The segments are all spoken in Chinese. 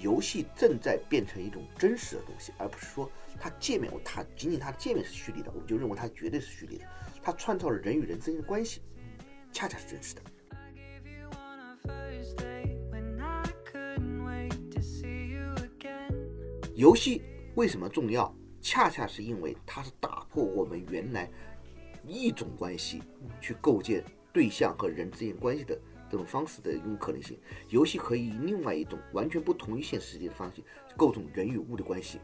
游戏正在变成一种真实的东西，而不是说它界面，它仅仅它的界面是虚拟的，我们就认为它绝对是虚拟的。它创造了人与人之间的关系，恰恰是真实的。游戏为什么重要？恰恰是因为它是打破我们原来一种关系去构建对象和人之间关系的这种方式的一种可能性。游戏可以以另外一种完全不同于现实世界的方式构成人与物的关系。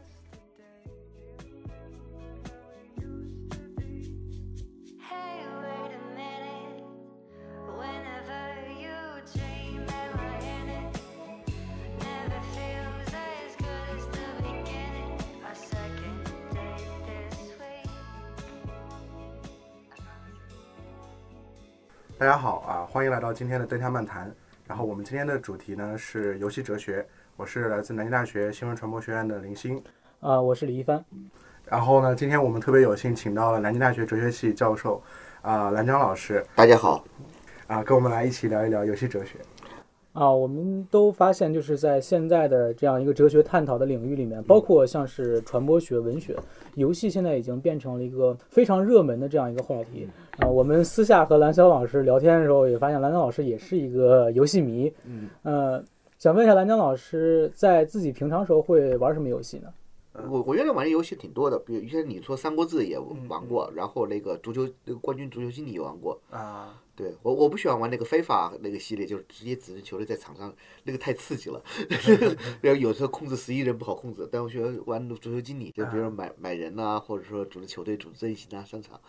欢迎来到今天的灯下漫谈。然后我们今天的主题呢是游戏哲学，我是来自南京大学新闻传播学院的林星。啊，我是李一帆。然后呢，今天我们特别有幸请到了南京大学哲学系教授啊蓝江老师大家好，啊，跟我们来一起聊一聊游戏哲学。啊，我们都发现，就是在现在的这样一个哲学探讨的领域里面，包括像是传播学、文学、游戏，现在已经变成了一个非常热门的这样一个话题。啊，我们私下和蓝霄老师聊天的时候，也发现蓝江老师也是一个游戏迷。嗯，呃，想问一下蓝江老师，在自己平常时候会玩什么游戏呢？我我原来玩的游戏挺多的，比如像你说《三国志》也玩过，然后那个足球那个冠军足球经理也玩过。啊，对我我不喜欢玩那个非法那个系列，就是直接指着球队在场上，那个太刺激了。然后有时候控制十一人不好控制，但我喜欢玩足球经理，就比如说买买人呐、或者说组织球队、组织阵型啊、上场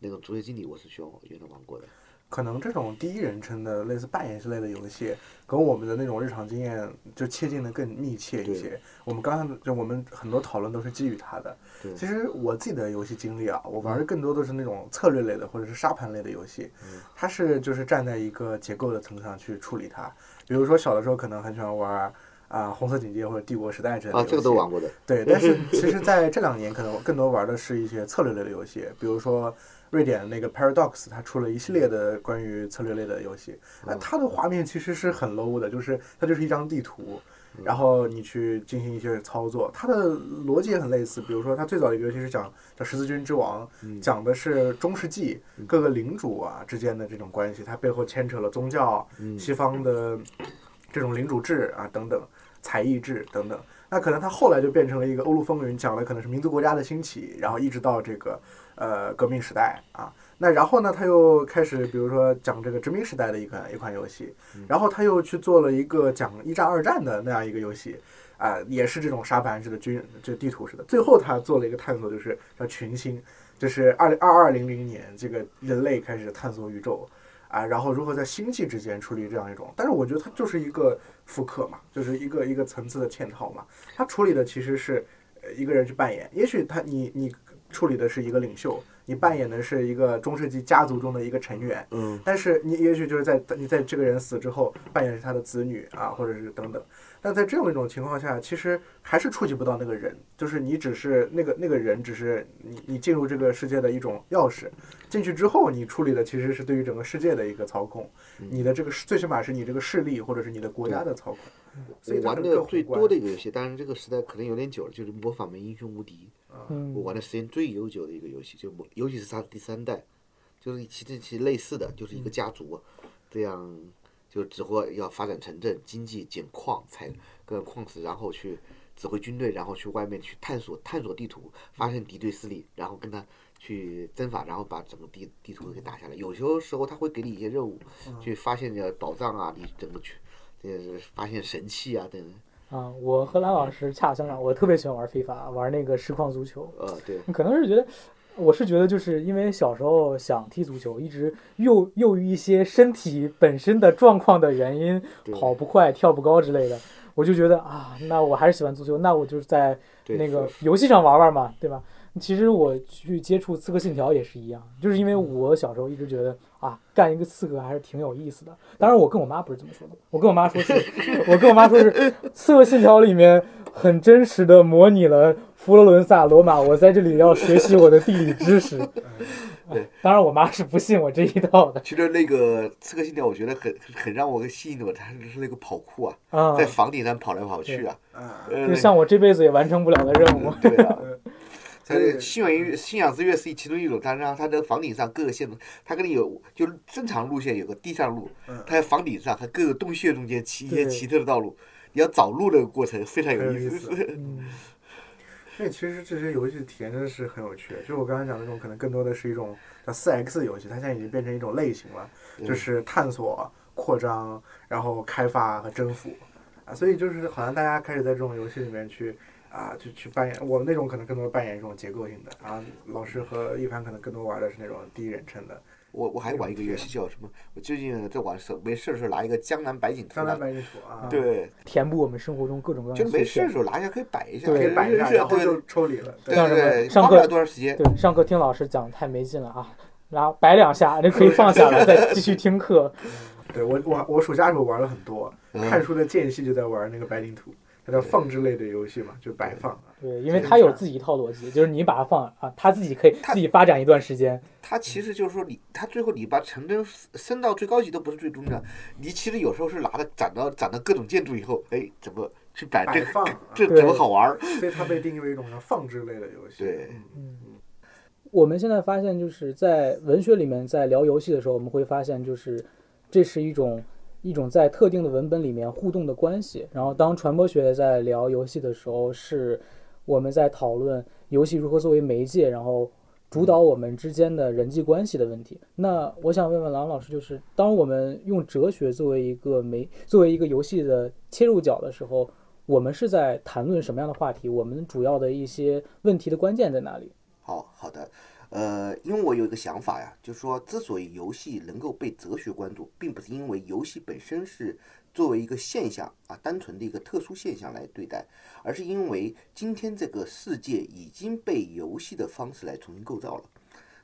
那种足球经理，我是喜欢原来玩过的。可能这种第一人称的类似扮演之类的游戏，跟我们的那种日常经验就切近的更密切一些。我们刚才就我们很多讨论都是基于它的。对其实我自己的游戏经历啊，我玩的更多的是那种策略类的或者是沙盘类的游戏，嗯它是就是站在一个结构的层上去处理它。比如说小的时候可能很喜欢玩啊、红色警戒或者帝国时代之类的啊。这个都玩过的。对，但是 其实在这两年，可能更多玩的是一些策略类的游戏，比如说瑞典那个 Paradox，它出了一系列的关于策略类的游戏。那它的画面其实是很 low 的，就是它就是一张地图，然后你去进行一些操作。它的逻辑也很类似，比如说它最早的一个游戏是讲叫十字军之王，讲的是中世纪各个领主啊之间的这种关系，它背后牵扯了宗教、西方的这种领主制啊等等。才艺制等等，那可能他后来就变成了一个欧陆风云，讲的可能是民族国家的兴起，然后一直到这个呃革命时代啊。那然后呢，他又开始比如说讲这个殖民时代的一款一款游戏，然后他又去做了一个讲一战二战的那样一个游戏，啊、也是这种沙盘式的军这地图式的。最后他做了一个探索，就是叫群星，就是二零二二零零年这个人类开始探索宇宙。啊，然后如何在星际之间处理这样一种，但是我觉得它就是一个复刻嘛，就是一个一个层次的嵌套嘛。它处理的其实是呃一个人去扮演，也许他你你处理的是一个领袖，你扮演的是一个中世纪家族中的一个成员，嗯，但是你也许就是在你在这个人死之后扮演是他的子女啊，或者是等等。但在这样一种情况下，其实还是触及不到那个人，就是你只是那个那个人，只是你你进入这个世界的一种钥匙。进去之后，你处理的其实是对于整个世界的一个操控，你的这个最起码是你这个势力或者是你的国家的操控。所以我玩的最多的一个游戏，当然这个时代可能有点久了，就是《魔法门英雄无敌》。嗯我玩的时间最悠久的一个游戏，就魔尤其是它第三代，就是其实其实类似的，就是一个家族，这样就指挥要发展城镇、经济、捡矿、采各个矿石，然后去指挥军队，然后去外面去探索探索地图，发现敌对势力，然后跟他去征伐，然后把整个地地图给打下来。有些时候他会给你一些任务，去发现这个宝藏啊，你整个去，这是发现神器啊等等。啊，我和蓝老师恰相反，我特别喜欢玩非法，玩那个实况足球。呃，对，可能是觉得，我是觉得就是因为小时候想踢足球，一直又又于一些身体本身的状况的原因，跑不快、跳不高之类的，我就觉得啊，那我还是喜欢足球，那我就是在那个游戏上玩玩嘛，对吧？其实我去接触《刺客信条》也是一样，就是因为我小时候一直觉得啊，干一个刺客还是挺有意思的。当然，我跟我妈不是这么说的，我跟我妈说是，我跟我妈说是《刺客信条》里面很真实的模拟了佛罗伦萨、罗马，我在这里要学习我的地理知识。对，当然我妈是不信我这一套的其实那个《刺客信条》，我觉得很很让我吸引我，它是那个跑酷啊，啊，在房顶上跑来跑去啊，就，像我这辈子也完成不了的任务。对啊。它对。的信仰乐信仰之乐是其中一种，它让它的房顶上各个线路，它跟你有就正常路线有个地上路，嗯它在房顶上它各个洞穴中间起一些奇特的道路，你要找路的过程非常有意思思。嗯，因为其实这些游戏体验真的是很有趣，就是我刚才讲的那种，可能更多的是一种叫四 X 游戏，它现在已经变成一种类型了，就是探索、扩张，然后开发和征服。啊，所以就是好像大家开始在这种游戏里面去啊，就去扮演我们那种可能更多扮演一种结构性的，然后老师和一凡可能更多玩的是那种第一人称的。我我还玩一个游戏叫什么？我最近在玩手没事的时候拿一个江南百景图，江南百景图啊，，对，填补我们生活中各种各样的就没事的时候拿一下可以摆一下，可以摆一下，然后就抽离了。对对对，上课多长时间。对，上课听老师讲太没劲了啊，然后摆两下，就可以放下了，再继续听课。对我我我暑假的时候玩了很多，嗯看书的间隙就在玩那个白景图，它叫放置类的游戏嘛，就摆放啊。对，因为他有自己一套逻辑，就是你把它放啊，他自己可以他自己发展一段时间。它其实就是说你，它最后你把成真升到最高级都不是最终的，你其实有时候是拿着攒到攒到各种建筑以后，哎，怎么去摆这摆放啊这怎么好玩儿？所以它被定义为一种叫放置类的游戏。对嗯我们现在发现，就是在文学里面，在聊游戏的时候，我们会发现，就是这是一种一种在特定的文本里面互动的关系。然后，当传播学在聊游戏的时候，是我们在讨论游戏如何作为媒介，然后主导我们之间的人际关系的问题。那我想问问郎老师，就是当我们用哲学作为一个媒，作为一个游戏的切入角的时候，我们是在谈论什么样的话题？我们主要的一些问题的关键在哪里？好好的，呃，因为我有一个想法呀，就是说，之所以游戏能够被哲学关注，并不是因为游戏本身是作为一个现象啊，单纯的一个特殊现象来对待，而是因为今天这个世界已经被游戏的方式来重新构造了。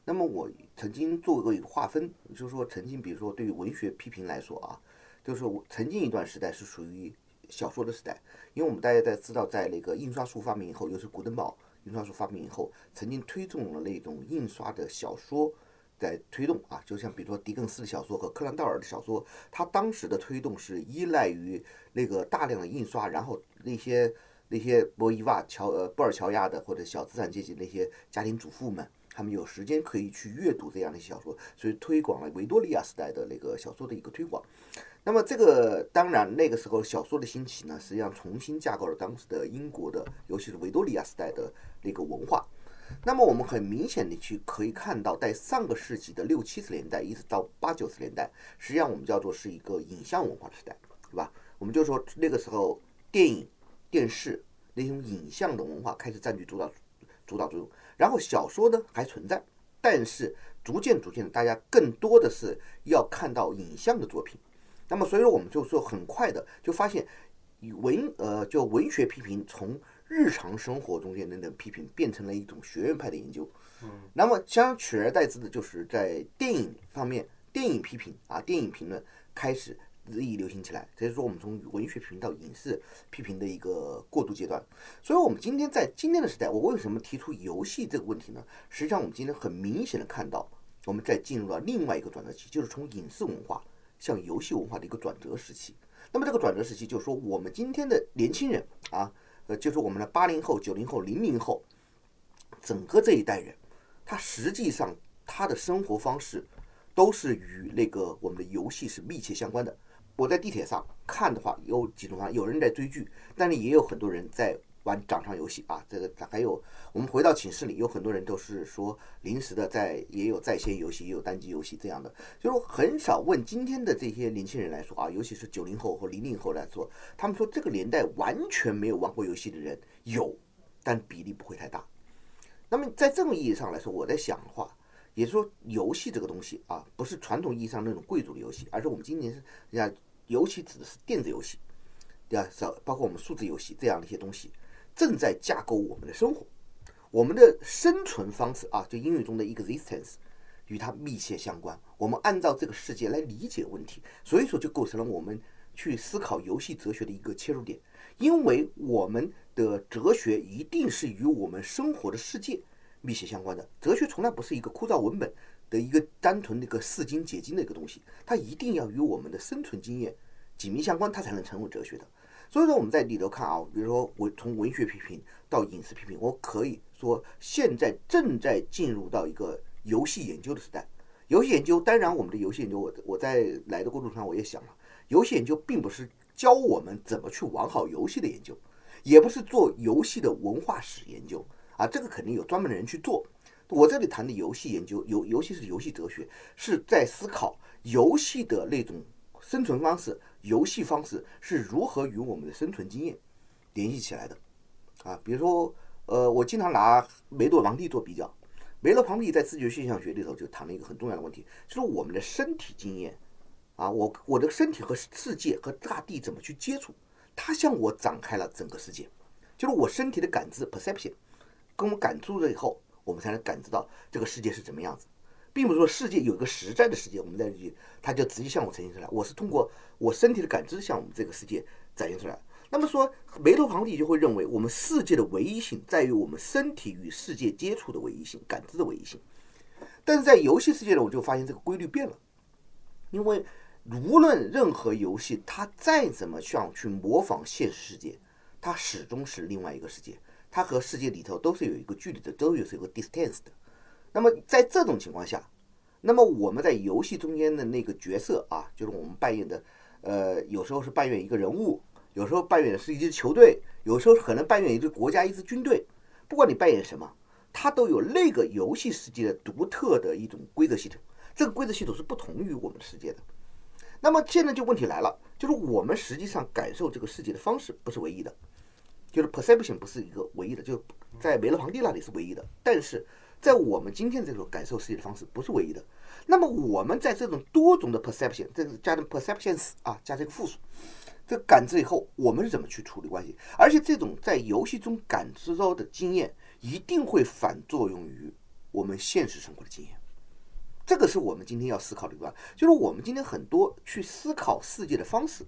那么我曾经做过一个划分，就是说，曾经比如说对于文学批评来说啊，就是我曾经一段时代是属于小说的时代，因为我们大家在知道，在那个印刷术发明以后，又是古登堡印刷术发明以后，曾经推动了那种印刷的小说在推动啊，就像比如说狄更斯的小说和柯南道尔的小说，它当时的推动是依赖于那个大量的印刷，然后那些 那些波伊瓦乔呃布尔乔亚的或者小资产阶级那些家庭主妇们。他们有时间可以去阅读这样的小说，所以推广了维多利亚时代的那个小说的一个推广。那么这个当然那个时候小说的兴起呢，实际上重新架构了当时的英国的，尤其是维多利亚时代的那个文化。那么我们很明显的去可以看到，在上个世纪的六七十年代一直到八九十年代，实际上我们叫做是一个影像文化时代，对吧？我们就说那个时候电影、电视那种影像的文化开始占据主导主导作用，然后小说呢还存在，但是逐渐逐渐的，大家更多的是要看到影像的作品。那么所以说，我们就说很快的就发现，文呃就文学批评从日常生活中间的那种批评变成了一种学院派的研究。嗯，那么相取而代之的就是在电影方面，电影批评啊，电影评论开始日益流行起来。这是说我们从文学批评到影视批评的一个过渡阶段。所以，我们今天在今天的时代，我为什么提出游戏这个问题呢？实际上，我们今天很明显的看到，我们在进入了另外一个转折期，就是从影视文化向游戏文化的一个转折时期。那么这个转折时期，就是说我们今天的年轻人啊，呃，就是我们的八零后、九零后、零零后，整个这一代人，他实际上他的生活方式都是与那个我们的游戏是密切相关的。我在地铁上看的话，有几种啊，有人在追剧，但是也有很多人在玩掌上游戏啊。这个还有我们回到寝室里，有很多人都是说临时的在，也有在线游戏，也有单机游戏这样的。就是很少问今天的这些年轻人来说啊，尤其是九零后或零零后来说，他们说这个年代完全没有玩过游戏的人有，但比例不会太大。那么在这种意义上来说，我在想的话，也是说，游戏这个东西啊，不是传统意义上那种贵族的游戏，而是我们今年是人家尤其指的是电子游戏，对吧？是包括我们数字游戏这样的一些东西，正在架构我们的生活，我们的生存方式啊，就英语中的 existence，与它密切相关。我们按照这个世界来理解问题，所以说就构成了我们去思考游戏哲学的一个切入点。因为我们的哲学一定是与我们生活的世界密切相关的。哲学从来不是一个枯燥文本，的一个单纯的一个释经解经的一个东西，它一定要与我们的生存经验紧密相关，它才能成为哲学的。所以说我们在里头看啊，比如说我从文学批评到影视批评，我可以说现在正在进入到一个游戏研究的时代。游戏研究，当然我们的游戏研究，我我在来的过程中我也想了，游戏研究并不是教我们怎么去玩好游戏的研究，也不是做游戏的文化史研究啊，这个肯定有专门的人去做。我这里谈的游戏研究，游游戏是游戏哲学，是在思考游戏的那种生存方式，游戏方式是如何与我们的生存经验联系起来的啊。比如说，呃，我经常拿梅洛庞蒂做比较。梅洛庞蒂在自觉现象学里头就谈了一个很重要的问题，就是我们的身体经验啊，我我的身体和世界和大地怎么去接触，它向我展开了整个世界，就是我身体的感知 perception，跟我感知了以后，我们才能感知到这个世界是怎么样子，并不是说世界有一个实在的世界，我们在这里它就直接向我呈现出来，我是通过我身体的感知向我们这个世界展现出来。那么说，梅洛庞蒂就会认为，我们世界的唯一性在于我们身体与世界接触的唯一性、感知的唯一性。但是在游戏世界呢，我就发现这个规律变了，因为无论任何游戏，它再怎么想去模仿现实世界，它始终是另外一个世界，它和世界里头都是有一个距离的，都有是有个 distance 的。那么在这种情况下，那么我们在游戏中间的那个角色啊，就是我们扮演的，呃，有时候是扮演一个人物。有时候扮演的是一支球队，有时候可能扮演一支国家、一支军队。不管你扮演什么，它都有那个游戏世界的独特的一种规则系统。这个规则系统是不同于我们的世界的。那么现在就问题来了，就是我们实际上感受这个世界的方式不是唯一的，就是 perception 不是一个唯一的，就在梅洛庞蒂那里是唯一的，但是在我们今天这种感受世界的方式不是唯一的。那么我们在这种多种的 perception，这个加上 perceptions 啊，加这个复数。这感知以后，我们是怎么去处理关系？而且这种在游戏中感知到的经验，一定会反作用于我们现实生活的经验。这个是我们今天要思考的一段，就是我们今天很多去思考世界的方式，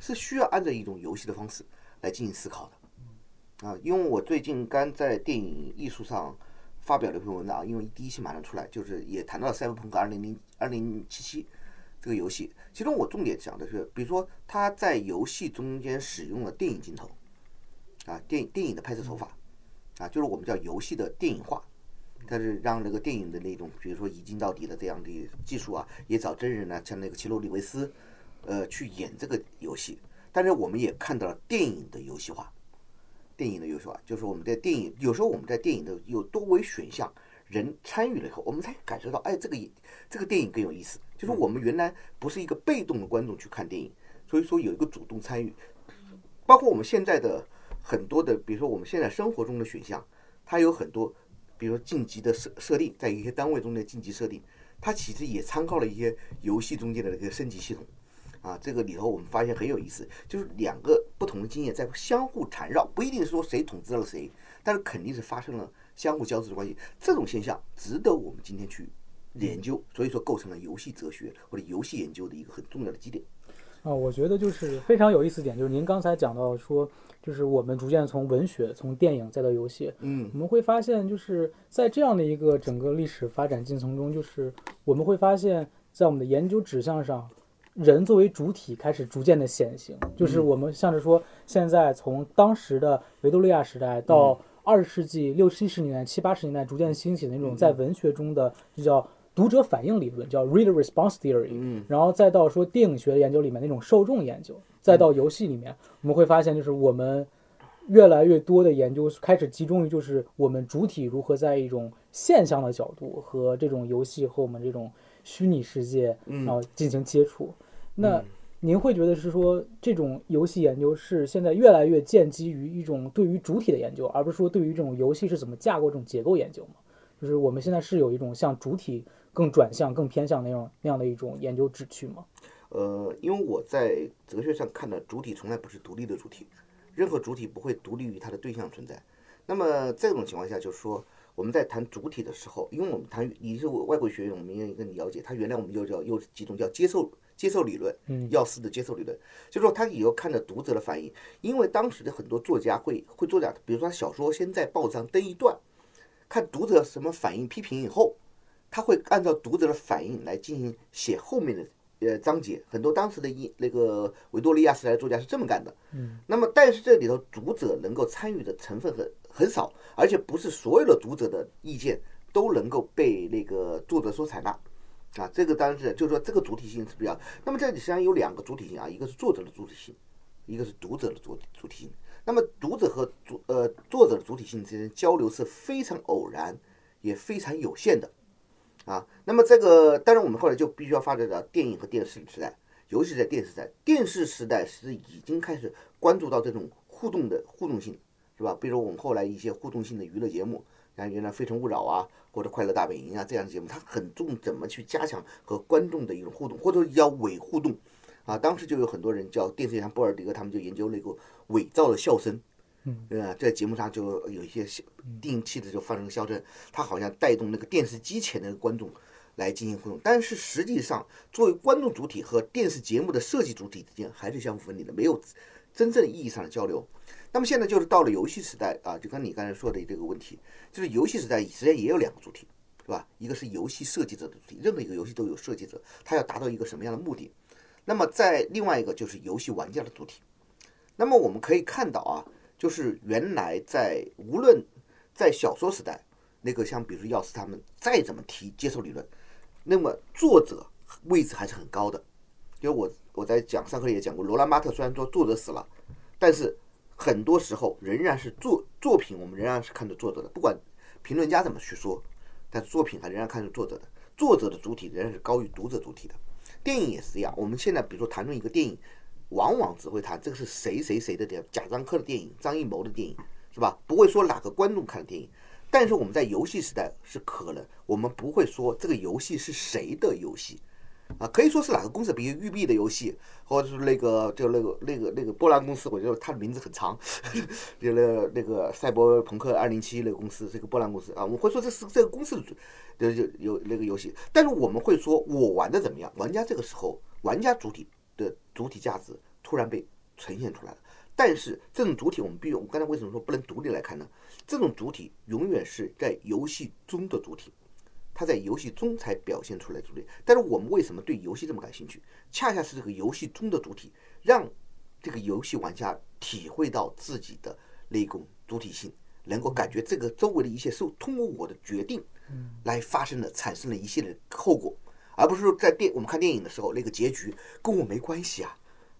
是需要按照一种游戏的方式来进行思考的。啊，因为我最近刚在电影艺术上发表了一篇文章，因为第一期马上出来，就是也谈到了《赛博朋克二零零二零七七》。这个游戏，其中我重点讲的是，比如说他在游戏中间使用了电影镜头，啊，电电影的拍摄手法，啊，就是我们叫游戏的电影化，但是让那个电影的那种，比如说一镜到底的这样的技术啊，也找真人呢，像那个奇洛里维斯，呃，去演这个游戏。但是我们也看到了电影的游戏化，电影的游戏化，就是我们在电影有时候我们在电影的有多维选项，人参与了以后，我们才感受到，哎，这个这个电影更有意思。就是我们原来不是一个被动的观众去看电影，所以说有一个主动参与，包括我们现在的很多的，比如说我们现在生活中的选项，它有很多，比如说晋级的设设定，在一些单位中的晋级设定，它其实也参考了一些游戏中间的那个升级系统，啊，这个里头我们发现很有意思，就是两个不同的经验在相互缠绕，不一定说谁统治了谁，但是肯定是发生了相互交织的关系，这种现象值得我们今天去。研究，所以说构成了游戏哲学或者游戏研究的一个很重要的基点。啊，我觉得就是非常有意思点，就是您刚才讲到说，就是我们逐渐从文学、从电影再到游戏，嗯，我们会发现，就是在这样的一个整个历史发展进程中，就是我们会发现，在我们的研究指向上，人作为主体开始逐渐的显形。就是我们像是说，现在从当时的维多利亚时代到二十世纪六七十年代、七八十年代逐渐兴起的那种在文学中的就叫。读者反应理论叫 reader response theory，嗯，然后再到说电影学的研究里面那种受众研究，再到游戏里面，我们会发现就是我们越来越多的研究开始集中于就是我们主体如何在一种现象的角度和这种游戏和我们这种虚拟世界，然后进行接触。那您会觉得是说这种游戏研究是现在越来越建基于一种对于主体的研究，而不是说对于这种游戏是怎么架构这种结构研究吗？就是我们现在是有一种像主体。更转向、更偏向那种那样的一种研究旨趣吗？呃，因为我在哲学上看的主体从来不是独立的主体，任何主体不会独立于它的对象存在。那么这种情况下，就是说我们在谈主体的时候，因为我们谈你是外国学院，我们应该跟你了解，它原来我们就叫又几种叫接受接受理论，嗯，药师的接受理论，就是说他以后看着读者的反应，因为当时的很多作家会会做这样，比如说小说先在报纸上登一段，看读者什么反应批评以后。他会按照读者的反应来进行写后面的呃章节。很多当时的一那个维多利亚时代的作家是这么干的。嗯，那么但是这里头读者能够参与的成分很很少，而且不是所有的读者的意见都能够被那个作者所采纳。啊，这个当然是就是说这个主体性是比较。那么这里实际上有两个主体性啊，一个是作者的主体性，一个是读者的主主体性。那么读者和主呃作者的主体性之间交流是非常偶然，也非常有限的。啊，那么这个当然我们后来就必须要发展到电影和电视时代，尤其在电视时代，电视时代是已经开始关注到这种互动的互动性，是吧？比如我们后来一些互动性的娱乐节目，像原来《非诚勿扰》啊，或者《快乐大本营》啊这样的节目，它很重怎么去加强和观众的一种互动，或者叫伪互动。啊，当时就有很多人叫电视上波尔迪克，他们就研究那个伪造的笑声。嗯，呃，在节目上就有一些小定期的就放成笑声，它好像带动那个电视机前的观众来进行互动，但是实际上作为观众主体和电视节目的设计主体之间还是相互分离的，没有真正意义上的交流。那么现在就是到了游戏时代啊，就跟你刚才说的这个问题，就是游戏时代实际上也有两个主体，对吧？一个是游戏设计者的主体，任何一个游戏都有设计者，他要达到一个什么样的目的？那么在另外一个就是游戏玩家的主体。那么我们可以看到啊，就是原来在无论在小说时代，那个像比如说药师他们再怎么提接受理论，那么作者位置还是很高的。因为我我在讲上课也讲过，罗兰巴特虽然说作者死了，但是很多时候仍然是作作品，我们仍然是看着作者的，不管评论家怎么去说，但是作品还仍然看着作者的，作者的主体仍然是高于读者主体的。电影也是一样，我们现在比如说谈论一个电影，往往只会谈这个是谁谁谁的电影，贾樟柯的电影，张艺谋的电影，是吧？不会说哪个观众看的电影。但是我们在游戏时代是可能，我们不会说这个游戏是谁的游戏，啊，可以说是哪个公司，比如育碧的游戏，或者是那个就那个那个那个波兰公司，我觉得它的名字很长，就那个那个赛博朋克二零七那个公司，这个波兰公司啊，我们会说这是这个公司的就就有那个游戏，但是我们会说我玩的怎么样，玩家这个时候玩家主体的主体价值突然被呈现出来了。但是这种主体，我们必须，我刚才为什么说不能独立来看呢？这种主体永远是在游戏中的主体，他在游戏中才表现出来主体。但是我们为什么对游戏这么感兴趣？恰恰是这个游戏中的主体，让这个游戏玩家体会到自己的那种主体性，能够感觉这个周围的一切是通过我的决定来发生的，产生了一系列后果，而不是说在电我们看电影的时候，那个结局跟我没关系啊。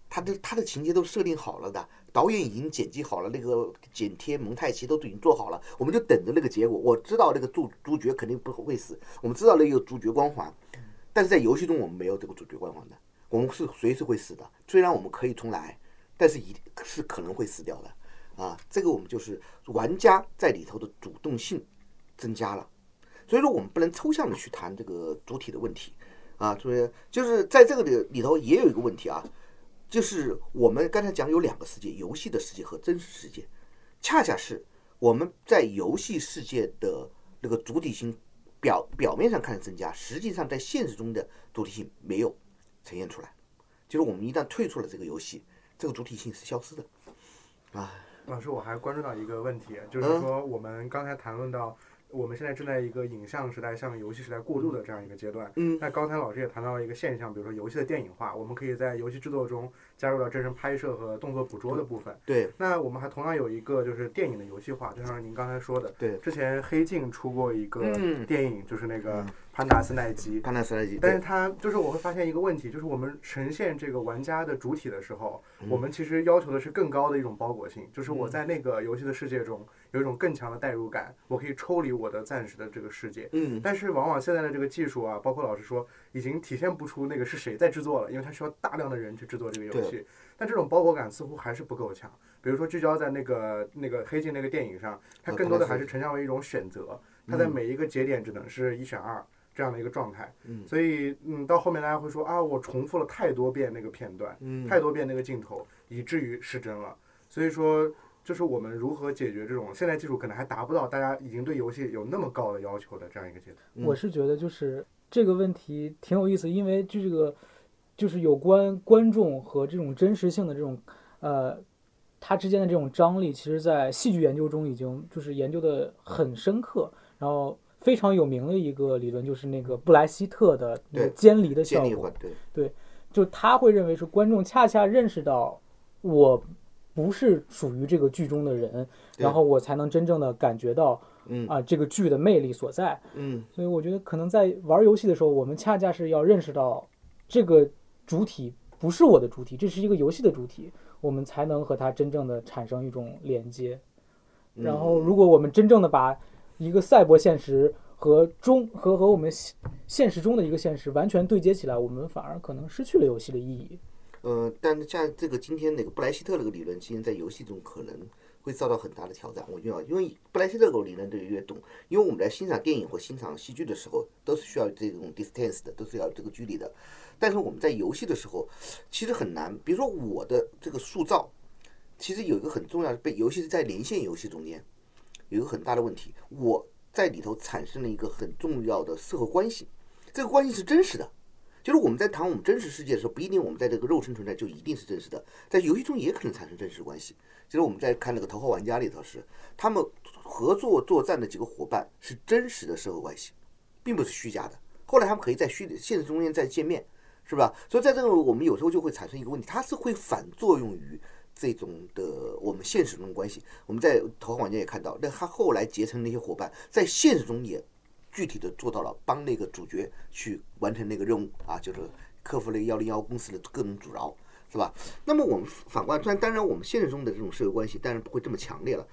他的他的情节都设定好了的，导演已经剪辑好了，那个剪贴蒙太奇都已经做好了，我们就等着那个结果。我知道那个主主角肯定不会死，我们知道那个主角光环，但是在游戏中我们没有这个主角光环的，我们是随时会死的。虽然我们可以重来，但是一是可能会死掉的啊。这个我们就是玩家在里头的主动性增加了，所以说我们不能抽象的去谈这个主体的问题啊。所以就是在这个里里头也有一个问题啊。就是我们刚才讲有两个世界，游戏的世界和真实世界，恰恰是我们在游戏世界的那个主体性表表面上看着增加，实际上在现实中的主体性没有呈现出来。就是我们一旦退出了这个游戏，这个主体性是消失的。啊，老师，我还关注到一个问题，就是嗯说我们刚才谈论到。我们现在正在一个影像时代向游戏时代过渡的这样一个阶段。嗯那刚才老师也谈到了一个现象，比如说游戏的电影化，我们可以在游戏制作中加入到真人拍摄和动作捕捉的部分。对那我们还同样有一个就是电影的游戏化，就像您刚才说的，对，之前黑镜出过一个嗯电影，就是那个潘达斯奈基。潘纳斯奈基，但是对它就是我会发现一个问题，就是我们呈现这个玩家的主体的时候，嗯我们其实要求的是更高的一种包裹性，就是我在那个游戏的世界中有一种更强的代入感，我可以抽离我的暂时的这个世界。嗯但是往往现在的这个技术啊，包括老师说，已经体现不出那个是谁在制作了，因为它需要大量的人去制作这个游戏。但这种包裹感似乎还是不够强。比如说聚焦在那个那个黑镜那个电影上，它更多的还是呈现为一种选择，它在每一个节点只能是一选二这样的一个状态。嗯所以嗯，到后面大家会说啊，我重复了太多遍那个片段，嗯太多遍那个镜头，以至于失真了。所以说。就是我们如何解决这种现在技术可能还达不到大家已经对游戏有那么高的要求的这样一个阶段。嗯我是觉得就是这个问题挺有意思，因为就这个就是有关观众和这种真实性的这种呃，它之间的这种张力，其实在戏剧研究中已经就是研究的很深刻，然后非常有名的一个理论，就是那个布莱希特的那个对监离的效果。对，就他会认为是观众恰恰认识到我不是属于这个剧中的人，然后我才能真正的感觉到嗯啊、这个剧的魅力所在。嗯所以我觉得可能在玩游戏的时候，我们恰恰是要认识到这个主体不是我的主体，这是一个游戏的主体，我们才能和它真正的产生一种连接。嗯然后，如果我们真正的把一个赛博现实和中和和我们现实中的一个现实完全对接起来，我们反而可能失去了游戏的意义。呃，但是像这个今天那个布莱希特这个理论，其实在游戏中可能会遭到很大的挑战。我觉得，因为布莱希特这个理论对越懂，因为我们在欣赏电影或欣赏戏剧的时候，都是需要这种 distance 的，都是要这个距离的。但是我们在游戏的时候，其实很难。比如说我的这个塑造，其实有一个很重要的被，尤其是在连线游戏中间，有一个很大的问题，我在里头产生了一个很重要的社会关系，这个关系是真实的。就是我们在谈我们真实世界的时候，不一定我们在这个肉身存在就一定是真实的，在游戏中也可能产生真实关系。就是我们在看那个《头号玩家》里头是，他们合作作战的几个伙伴是真实的社会关系，并不是虚假的。后来他们可以在虚现实中间再见面，是吧？所以在这个我们有时候就会产生一个问题，它是会反作用于这种的我们现实中的关系。我们在《头号玩家》也看到，那他后来结成那些伙伴，在现实中也具体的做到了帮那个主角去完成那个任务啊，就是克服了幺零幺公司的各种阻挠，是吧？那么我们反观，虽然当然我们现实中的这种社会关系当然不会这么强烈了，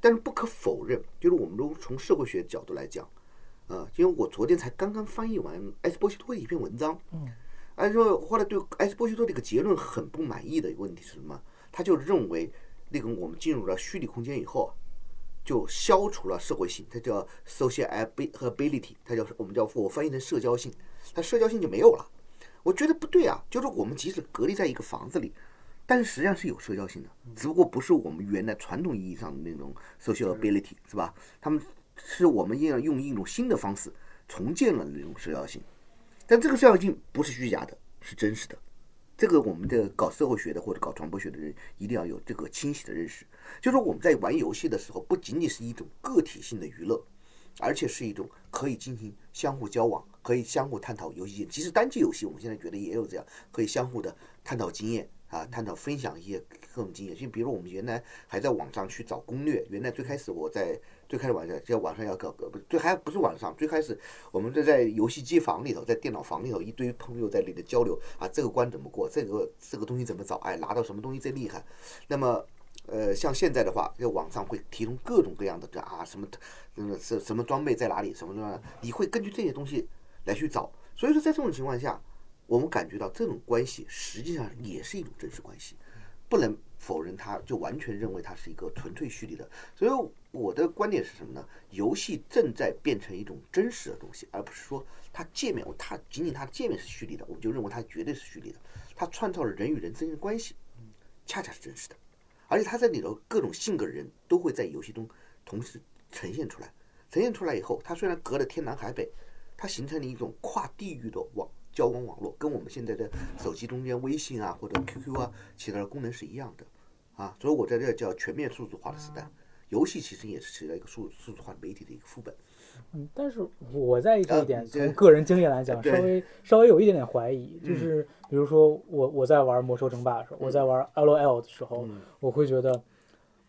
但是不可否认，就是我们如从社会学角度来讲，啊，因为我昨天才刚刚翻译完埃斯波西托的一篇文章，嗯，按说后来对埃斯波西托这个结论很不满意的一个问题是什么？他就认为那个我们进入了虚拟空间以后。就消除了社会性，它叫 socialability，它叫我们叫我翻译成社交性，它社交性就没有了。我觉得不对啊，就是我们即使隔离在一个房子里，但是实际上是有社交性的，只不过不是我们原来传统意义上的那种 socialability，是吧？他们是我们要用一种新的方式重建了那种社交性，但这个社交性不是虚假的，是真实的。这个我们的搞社会学的或者搞传播学的人一定要有这个清晰的认识，就是我们在玩游戏的时候，不仅仅是一种个体性的娱乐，而且是一种可以进行相互交往、可以相互探讨游戏性。其实单机游戏我们现在觉得也有这样，可以相互的探讨经验啊，探讨分享一些各种经验。就比如我们原来还在网上去找攻略，原来最开始我在最开始晚上在网上要搞，不最还不是网上，最开始我们就在游戏机房里头，在电脑房里头，一堆朋友在里头交流啊，这个关怎么过，这个这个东西怎么找，哎，拿到什么东西最厉害。那么，呃，像现在的话，在网上会提供各种各样的这啊什么，嗯，什什么装备在哪里，什么什么，你会根据这些东西来去找。所以说，在这种情况下，我们感觉到这种关系实际上也是一种真实关系，不能否认它，就完全认为它是一个纯粹虚拟的。所以我的观点是什么呢？游戏正在变成一种真实的东西，而不是说它界面，它仅仅它的界面是虚拟的，我们就认为它绝对是虚拟的。它创造了人与人之间的关系，恰恰是真实的，而且它在里头各种性格的人都会在游戏中同时呈现出来。呈现出来以后，它虽然隔了天南海北，它形成了一种跨地域的网交往网络，跟我们现在的手机中间微信啊或者 QQ 啊起到的功能是一样的啊。所以我在这叫全面数字化的时代，游戏其实也是起到一个数数字化媒体的一个副本。嗯，但是我在这一点呃从个人经验来讲，稍微稍微有一点点怀疑，嗯。就是比如说我我在玩魔兽争霸的时候，我在玩 LOL 的时候，嗯。我会觉得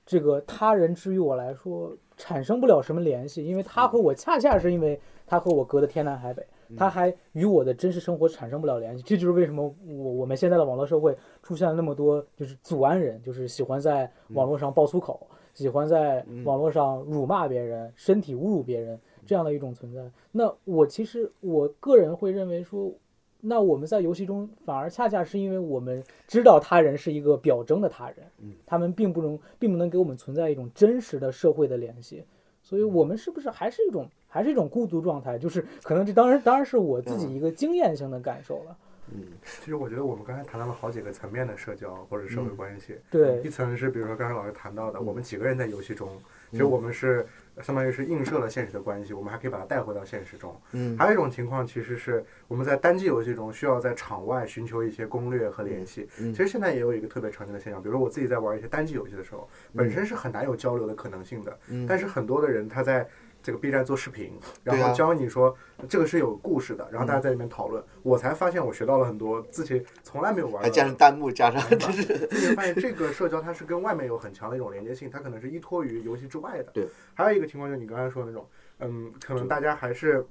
这个他人之于我来说产生不了什么联系，因为他和我恰恰是因为他和我隔的天南海北，他还与我的真实生活产生不了联系。这就是为什么我我们现在的网络社会出现了那么多就是祖安人，就是喜欢在网络上爆粗口，喜欢在网络上辱骂别人，身体侮辱别人这样的一种存在。那我其实我个人会认为说。那我们在游戏中反而恰恰是因为我们知道他人是一个表征的他人，他们并不能并不能给我们存在一种真实的社会的联系，所以我们是不是还是一种还是一种孤独状态？就是可能这当然当然是我自己一个经验性的感受了。其实我觉得我们刚才谈到了好几个层面的社交或者社会关系。对一层是比如说刚才老师谈到的，我们几个人在游戏中，其实我们是相当于是映射了现实的关系，我们还可以把它带回到现实中。嗯还有一种情况其实是我们在单机游戏中需要在场外寻求一些攻略和联系。嗯其实现在也有一个特别常见的现象，比如说我自己在玩一些单机游戏的时候，本身是很难有交流的可能性的。嗯但是很多的人他在这个 B 站做视频，然后教你说这个是有故事的，然后大家在里面讨论，我才发现我学到了很多自己从来没有玩的。还加上弹幕，加上就是自己发现这个社交它是跟外面有很强的一种连接性，它可能是依托于游戏之外的。对，还有一个情况就是你刚才说的那种，嗯，可能大家还是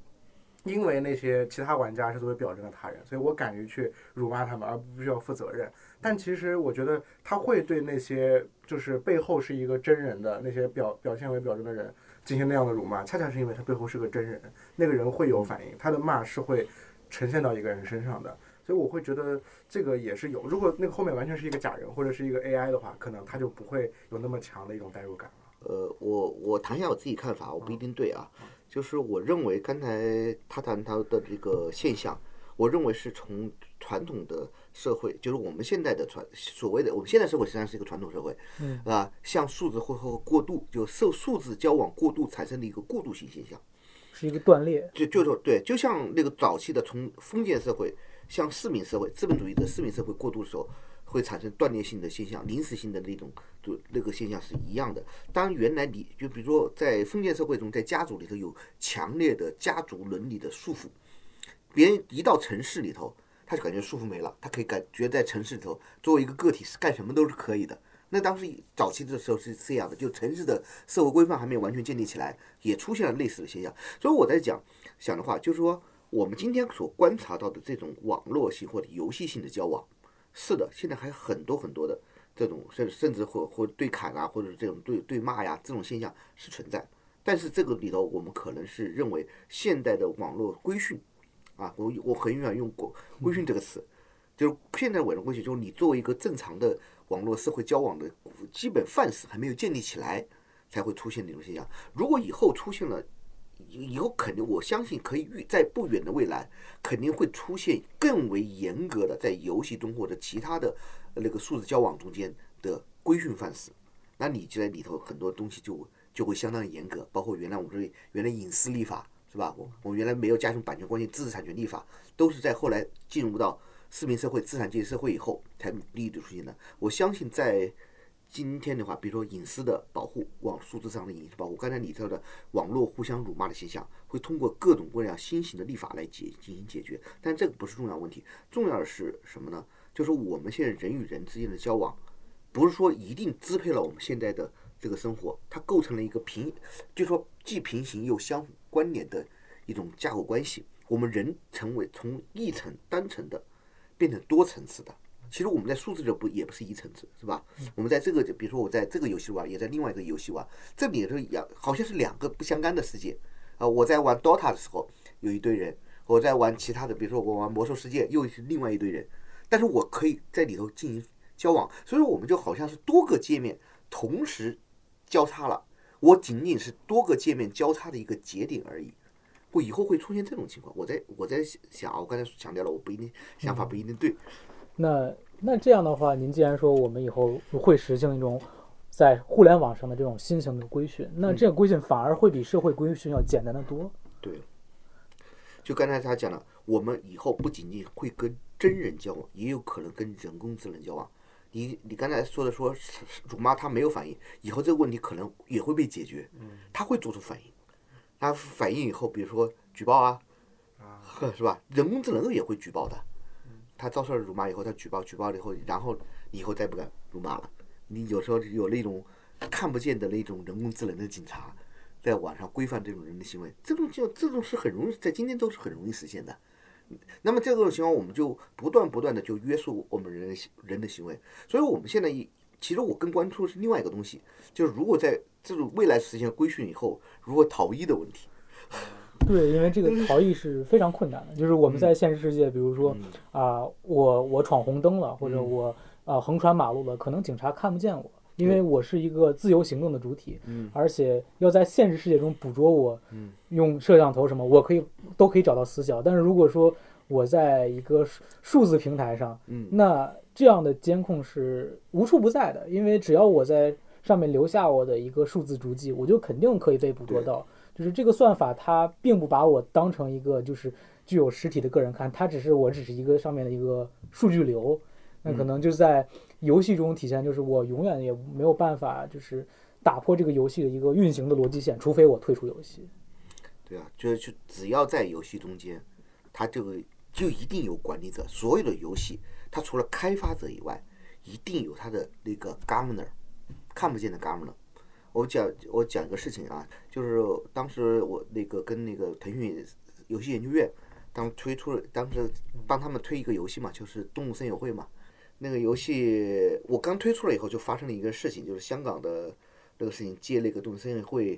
因为那些其他玩家是作为表征的他人，所以我敢于去辱骂他们，而不需要负责任。但其实我觉得他会对那些就是背后是一个真人的那些表表现为表征的人进行那样的辱骂，恰恰是因为他背后是个真人，那个人会有反应，他的骂是会呈现到一个人身上的。所以我会觉得这个也是有，如果那个后面完全是一个假人或者是一个 AI 的话，可能他就不会有那么强的一种代入感了。呃，我我谈一下我自己看法，我不一定对啊。就是我认为刚才他谈他的这个现象，我认为是从传统的社会，就是我们现在的传所谓的我们现在社会实际上是一个传统社会，嗯啊，向数字或或过度就受数字交往过度产生的一个过渡性现象。是一个断裂。就就说对，就像那个早期的从封建社会向市民社会、资本主义的市民社会过渡的时候，会产生断裂性的现象、临时性的那种就那个现象是一样的。当原来你就比如说在封建社会中，在家族里头有强烈的家族伦理的束缚，别人一到城市里头，他就感觉束缚没了，他可以感觉在城市里头作为一个个体是干什么都是可以的。那当时早期的时候是这样的，就城市的社会规范还没有完全建立起来，也出现了类似的现象。所以我在讲想的话，就是说我们今天所观察到的这种网络性或者游戏性的交往，是的，现在还有很多很多的这种甚甚至或或对砍啊，或者是这种对对骂呀这种现象是存在。但是这个里头，我们可能是认为现代的网络规训啊，我我很愿意用过规训这个词，就是现在网络规训，就是你作为一个正常的网络社会交往的基本范式还没有建立起来，才会出现这种现象。如果以后出现了，以以后肯定我相信可以预在不远的未来，肯定会出现更为严格的在游戏中或者其他的呃那个数字交往中间的规训范式。那你就在里头很多东西就就会相当严格，包括原来我们说原来隐私立法是吧？我我们原来没有加强版权关系、知识产权立法，都是在后来进入到市民社会、资产阶级社会以后才立的出现的。我相信在今天的话，比如说隐私的保护，网数字上的隐私保护，刚才你说的网络互相辱骂的现象，会通过各种各样新型的立法来解进行解决。但这个不是重要问题，重要的是什么呢？就是我们现在人与人之间的交往，不是说一定支配了我们现在的这个生活，它构成了一个平，就说既平行又相互关联的一种架构关系。我们人成为从一层单层的变成多层次的。其实我们在数字这不也不是一层次，是吧？我们在这个，比如说我在这个游戏玩，也在另外一个游戏玩，这里头也好像是两个不相干的世界。啊，我在玩 DOTA 的时候有一堆人，我在玩其他的，比如说我玩魔兽世界又是另外一堆人，但是我可以在里头进行交往，所以说我们就好像是多个界面同时交叉了，我仅仅是多个界面交叉的一个节点而已。我以后会出现这种情况，我在我在想啊，我刚才强调了，我不一定想法不一定对，那那这样的话，您既然说我们以后会实行一种在互联网上的这种新型的规训，那这个规训反而会比社会规训要简单的多。对，就刚才他讲了，我们以后不仅仅会跟真人交往，也有可能跟人工智能交往。你你刚才说的说辱骂他没有反应，以后这个问题可能也会被解决，他会做出反应，他反应以后，比如说举报啊，是吧？人工智能也会举报的，他遭受了辱骂以后，他举报，举报了以后，然后以后再不敢辱骂了。你有时候有那种看不见的那种人工智能的警察，在网上规范这种人的行为，这种就这种是很容易，在今天都是很容易实现的。那么这种情况，我们就不断不断的就约束我们人的行人的行为。所以我们现在一，其实我更关注的是另外一个东西，就是如果在这种未来实现规训以后，如何逃逸的问题。对，因为这个 逃逸是非常困难的。就是我们在现实世界，比如说啊、我我闯红灯了，或者我啊、横穿马路了，可能警察看不见我，因为我是一个自由行动的主体，嗯。而且要在现实世界中捕捉我，嗯。用摄像头什么，我可以都可以找到死角。但是如果说我在一个数数字平台上，嗯那这样的监控是无处不在的，因为只要我在上面留下我的一个数字足迹，我就肯定可以被捕捉到。就是这个算法，它并不把我当成一个就是具有实体的个人看，它只是我只是一个上面的一个数据流。那可能就在游戏中体现，就是我永远也没有办法就是打破这个游戏的一个运行的逻辑线，除非我退出游戏。对啊，就是就只要在游戏中间，它这个就一定有管理者。所有的游戏，它除了开发者以外，一定有它的那个 governor，看不见的 governor。我讲我讲一个事情啊，就是当时我那个跟那个腾讯游戏研究院，当推出了当时帮他们推一个游戏嘛，就是《动物森友会》嘛。那个游戏我刚推出来以后，就发生了一个事情，就是香港的那个事情借那个《动物森友会》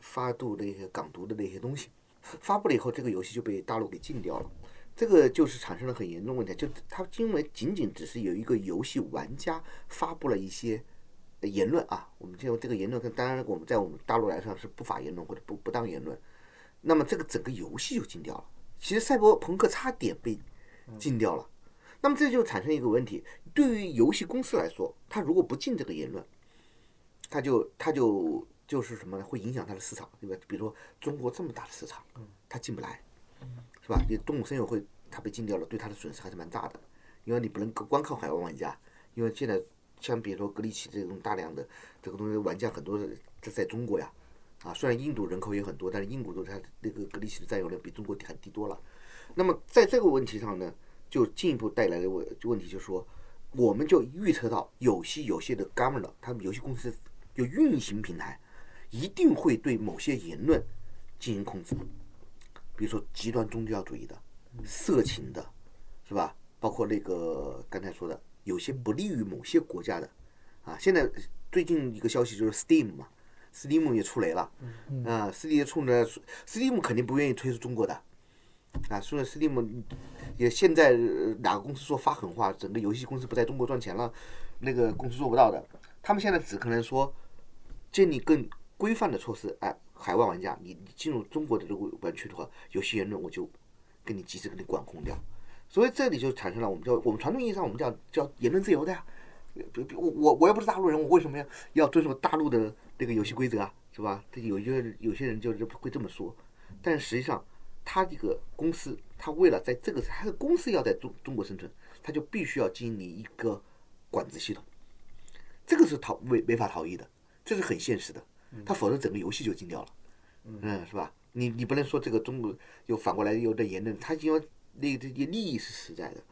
发布那些港独的那些东西，发布了以后，这个游戏就被大陆给禁掉了。这个就是产生了很严重问题，就它因为仅仅只是有一个游戏玩家发布了一些言论啊，我们就这个言论，跟当然我们在我们大陆来说是不法言论或者不不当言论，那么这个整个游戏就禁掉了。其实赛博朋克差点被禁掉了，那么这就产生一个问题，对于游戏公司来说，他如果不禁这个言论，他就他就就是什么呢？会影响它的市场，对吧？比如说中国这么大的市场，它进不来，是吧？你动物森友会它被禁掉了，对它的损失还是蛮大的，因为你不能光靠海外玩家，因为现在像比如说格力奇这种大量的这个东西玩家很多在在中国呀，啊，虽然印度人口也很多，但是印度的它那个格力奇的占有量比中国还低多了。那么在这个问题上呢，就进一步带来的问问题就是说，我们就预测到有些有些的 governor，他们游戏公司有运行平台，一定会对某些言论进行控制，比如说极端宗教主义的、色情的，是吧？包括那个刚才说的，有些不利于某些国家的，啊，现在最近一个消息就是 Steam 嘛，Steam 也出雷了，啊，Steam 冲着 Steam 肯定不愿意推出中国的，啊，所以 Steam 也现在呃哪个公司说发狠话，整个游戏公司不在中国赚钱了，那个公司做不到的，他们现在只可能说建立更规范的措施，哎，海外玩家你你进入中国的这个玩区的话，游戏言论我就给你及时给你管控掉。所以这里就产生了我们叫我们传统意义上我们叫叫言论自由的呀。比比我我我又不是大陆人，我为什么要要遵守大陆的这个游戏规则啊？是吧？这有些有些人就是会这么说，但实际上他这个公司，他为了在这个他的公司要在中中国生存，他就必须要经历一个管制系统，这个是逃没没法逃逸的，这是很现实的，他否则整个游戏就禁掉了，嗯，是吧？你你不能说这个中国又反过来又在言论，他因为那个这些利益是实在的。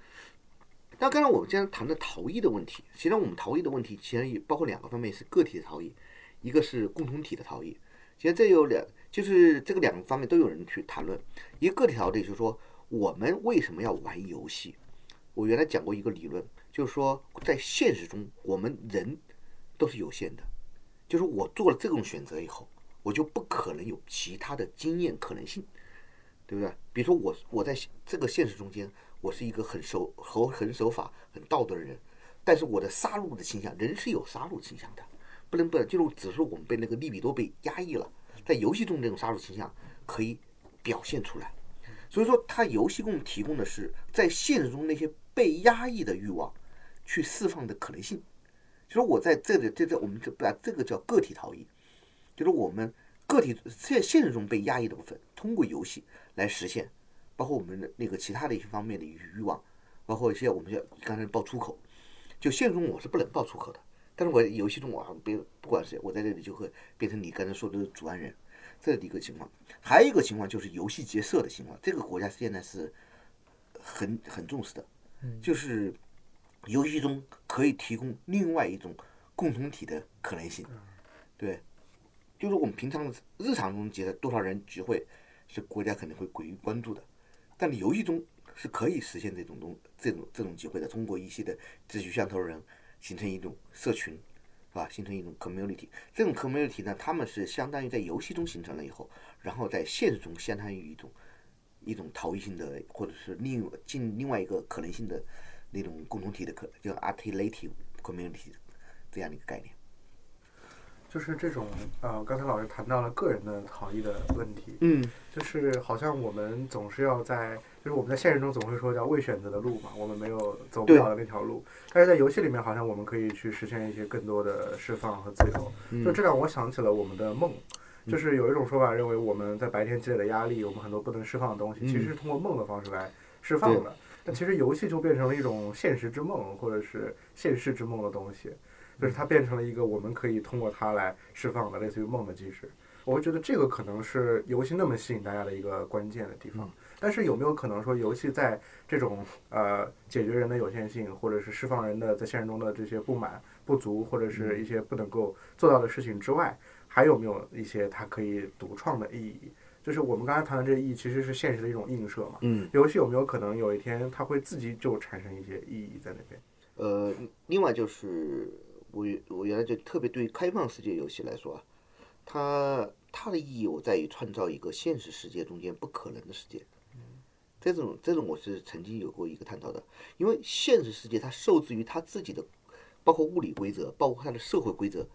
那刚才我们既然谈的逃逸的问题，实际上我们逃逸的问题其实也包括两个方面，是个体的逃逸，一个是共同体的逃逸。其实这有两，就是这个两个方面都有人去谈论。一个个体逃逸就是说，我们为什么要玩游戏？我原来讲过一个理论，就是说在现实中，我们人都是有限的，就是我做了这种选择以后，我就不可能有其他的经验可能性，对不对？比如说我我在这个现实中间，我是一个很守很很守法、很道德的人，但是我的杀戮的倾向，人是有杀戮倾向的，不能不能，就是只是我们被那个利比多被压抑了，在游戏中这种杀戮倾向可以表现出来，所以说它游戏给我们提供的是在现实中那些被压抑的欲望去释放的可能性，就是我在这里这这我们就把这个叫个体逃逸，就是我们个体现现实中被压抑的部分，通过游戏来实现。包括我们的那个其他的一些方面的欲欲望，包括一些我们要刚才爆粗口，就现实中我是不能爆粗口的，但是我游戏中我别不管谁，我在这里就会变成你刚才说的主案人，这是一个情况。还有一个情况就是游戏结社的情况，这个国家现在是很很重视的，就是游戏中可以提供另外一种共同体的可能性，对，就是我们平常日常中觉得多少人聚会，是国家肯定会过于关注的。但你游戏中是可以实现这种东这种这种机会的，通过一些的志趣相投的人形成一种社群，是吧？形成一种 community。这种 community 呢，他们是相当于在游戏中形成了以后，然后在现实中相当于一种一种逃逸性的，或者是另进另外一个可能性的那种共同体的可叫 alternative community 这样的一个概念。就是这种呃，刚才老师谈到了个人的逃逸的问题，嗯，就是好像我们总是要在，就是我们在现实中总会说叫未选择的路嘛，我们没有走不了的那条路，但是在游戏里面好像我们可以去实现一些更多的释放和自由，就这让我想起了我们的梦，就是有一种说法认为我们在白天积累的压力，我们很多不能释放的东西，其实是通过梦的方式来释放的，但其实游戏就变成了一种现实之梦或者是现实之梦的东西。就是它变成了一个我们可以通过它来释放的类似于梦的机制。我会觉得这个可能是游戏那么吸引大家的一个关键的地方。但是有没有可能说，游戏在这种呃解决人的有限性，或者是释放人的在现实中的这些不满、不足，或者是一些不能够做到的事情之外，还有没有一些它可以独创的意义？就是我们刚才谈的这个意义，其实是现实的一种映射嘛。嗯，游戏有没有可能有一天它会自己就产生一些意义在那边？呃，另外就是我原我原来就特别对于开放世界游戏来说啊，它它的意义我在于创造一个现实世界中间不可能的世界。这种这种我是曾经有过一个探讨的，因为现实世界它受制于它自己的，包括物理规则，包括它的社会规则，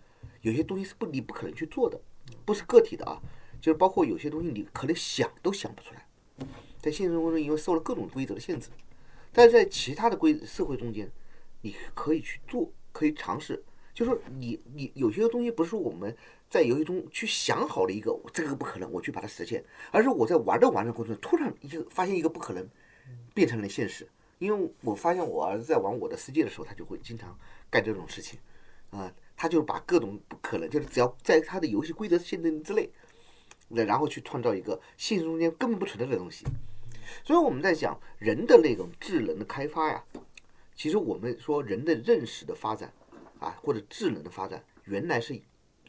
有些东西是不你不可能去做的，不是个体的啊，就是包括有些东西你可能想都想不出来，在现实生活中因为受了各种规则的限制，但是在其他的规社会中间，你可以去做，可以尝试，就是说你你有些东西不是我们在游戏中去想好了一个这个不可能，我去把它实现，而是我在玩着玩着过程中，突然一个发现一个不可能，变成了现实。因为我发现我儿子在玩我的世界的时候，他就会经常干这种事情，啊，他就把各种不可能，就是只要在他的游戏规则限定之内，然后去创造一个现实中间根本不存在的东西。所以我们在讲人的那种智能的开发呀，其实我们说人的认识的发展啊，或者智能的发展，原来是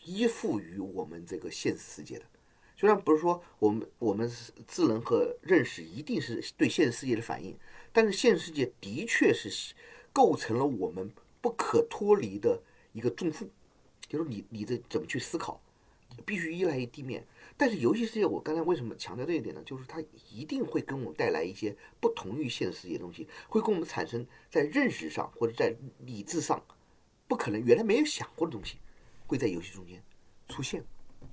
依附于我们这个现实世界的。虽然不是说我们我们智能和认识一定是对现实世界的反应，但是现实世界的确是构成了我们不可脱离的一个重负，就是你你这怎么去思考，必须依赖于地面。但是游戏世界，我刚才为什么强调这一点呢？就是它一定会给我们带来一些不同于现实世界的东西，会给我们产生在认识上或者在理智上不可能原来没有想过的东西，会在游戏中间出现。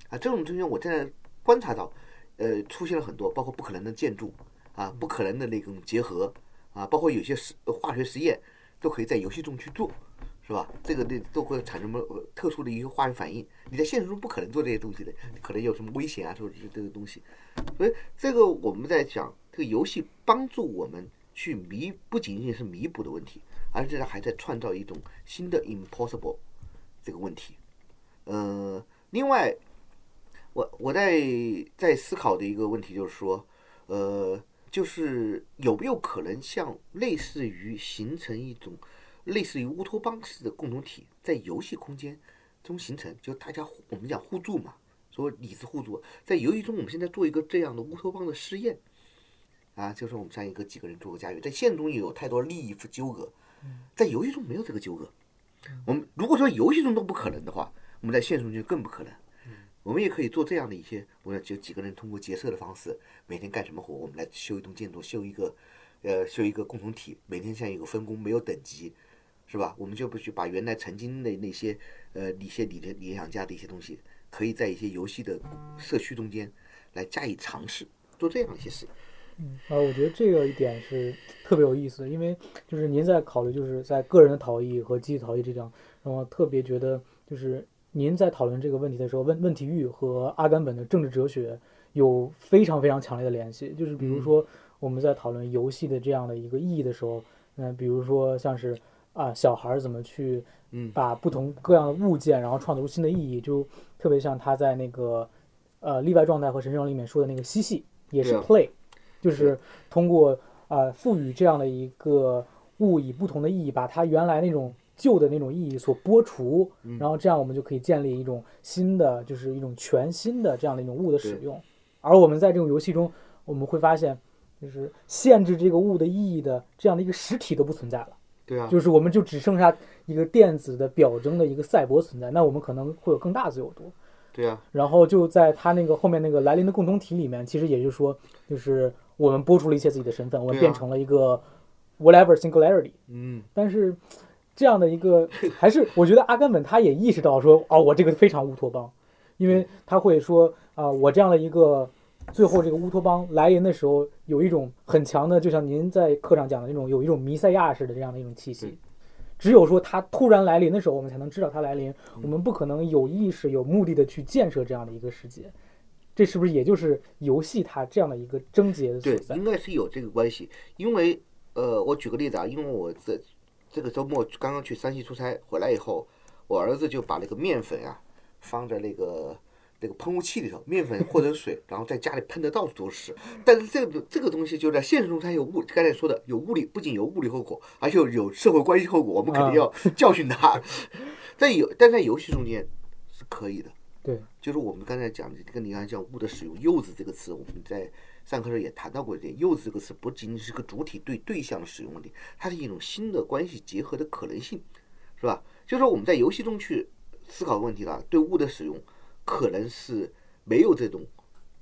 啊，这种中间我在观察到，呃，出现了很多，包括不可能的建筑啊，不可能的那种结合啊，包括有些实化学实验都可以在游戏中去做，是吧？这个对都会产生什么特殊的一个化学反应，你在现实中不可能做这些东西的，可能有什么危险啊，或者是这个东西。所以这个我们在讲，这个游戏帮助我们去弥，不仅仅是弥补的问题，而且它还在创造一种新的 impossible 这个问题。呃，另外，我我在在思考的一个问题就是说，呃，就是有没有可能像类似于形成一种类似于乌托邦式的共同体，在游戏空间中形成，就大家互我们讲互助嘛，说理智互助，在游戏中我们现在做一个这样的乌托邦的试验，啊，就是我们像一个几个人做个家园，在现实中也有太多利益纠葛，在游戏中没有这个纠葛。我们如果说游戏中都不可能的话，我们在现实中就更不可能。我们也可以做这样的一些，我们就几个人通过结社的方式，每天干什么活，我们来修一栋建筑，修一个，呃，修一个共同体，每天像一个分工，没有等级，是吧？我们就不去把原来曾经的那些，呃，一些理理理想家的一些东西，可以在一些游戏的社区中间来加以尝试，做这样的一些事。嗯，啊，我觉得这个一点是特别有意思的，因为就是您在考虑就是在个人的逃逸和集体逃逸这样，让我特别觉得就是您在讨论这个问题的时候，问问题域和阿甘本的政治哲学有非常非常强烈的联系。就是比如说我们在讨论游戏的这样的一个意义的时候，嗯、比如说像是啊小孩儿怎么去嗯把不同各样的物件，然后创造出新的意义，就特别像他在那个呃例外状态和神圣里面说的那个嬉戏，也是 play，就是通过啊、呃赋予这样的一个物以不同的意义，把它原来那种旧的那种意义所剥除，嗯然后这样我们就可以建立一种新的，就是一种全新的这样的一种物的使用。而我们在这种游戏中，我们会发现，就是限制这个物的意义的这样的一个实体都不存在了。对啊，就是我们就只剩下一个电子的表征的一个赛博存在，那我们可能会有更大的自由度。对啊，然后就在他那个后面那个来临的共同体里面，其实也就是说，就是我们剥除了一些自己的身份，我们变成了一个 whatever singularity。嗯，但是这样的一个，还是我觉得阿甘本他也意识到说，哦，我这个非常乌托邦，因为他会说啊、我这样的一个最后这个乌托邦来临的时候，有一种很强的，就像您在课上讲的那种，有一种弥赛亚式的这样的一种气息。只有说它突然来临的时候，我们才能知道它来临。我们不可能有意识、有目的的去建设这样的一个世界。这是不是也就是游戏它这样的一个症结的所对，在？应该是有这个关系。因为呃，我举个例子啊，因为我这这个周末刚刚去山西出差回来以后，我儿子就把那个面粉啊放在那个那个喷雾器里头，面粉或者水，然后在家里喷的到处都是。但是这个这个东西就在现实中它有物，刚才说的有物理，不仅有物理后果，而且有有社会关系后果，我们肯定要 教训他。在有但在游戏中间是可以的，对，就是我们刚才讲的，跟你刚才讲物的使用，柚子这个词，我们在上课时候也谈到过一点，柚子这个词不仅仅是个主体对对象的使用问题，它是一种新的关系结合的可能性，是吧？就是说我们在游戏中去思考问题了，对物的使用可能是没有这种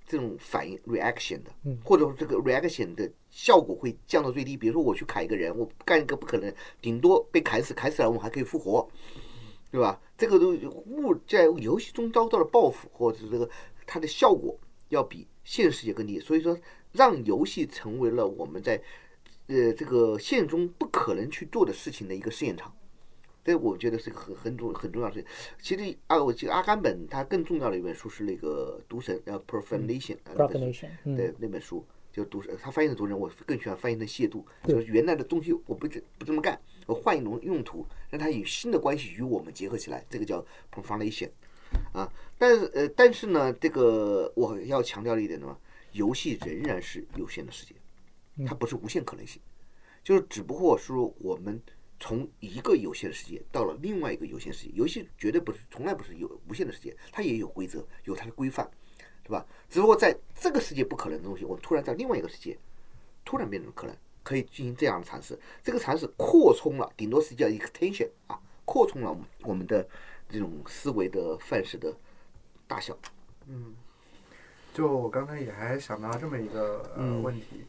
这种反应 reaction 的，或者说这个 reaction 的效果会降到最低。比如说我去砍一个人，我干一个不可能，顶多被砍死，砍死了我们还可以复活，对吧？这个都物在游戏中遭到了报复，或者是这个它的效果要比现实世界更低。所以说，让游戏成为了我们在呃这个现实中不可能去做的事情的一个试验场。这我觉得是个很很重很重要的事情。其实啊，我记得阿甘本他更重要的一本书是那个《毒神》呃，《Profanation》啊那本书 Profanation，嗯对那本书就毒神，他翻译的毒神，我更喜欢翻译成亵渎，就是原来的东西我不这不这么干，我换一种用途，让它与新的关系与我们结合起来，这个叫 Profanation 啊。但是呃，但是呢，这个我要强调的一点呢，游戏仍然是有限的世界，它不是无限可能性，就是只不过说我们。从一个有限的世界到了另外一个有限世界，游戏绝对不是从来不是有无限的世界，它也有规则，有它的规范，对吧？只不过在这个世界不可能的东西，我突然在另外一个世界突然变成可能，可以进行这样的尝试。这个尝试扩充了，顶多是叫 extension 啊，扩充了我们的这种思维的范式的大小。嗯就我刚才也还想到这么一个呃问题，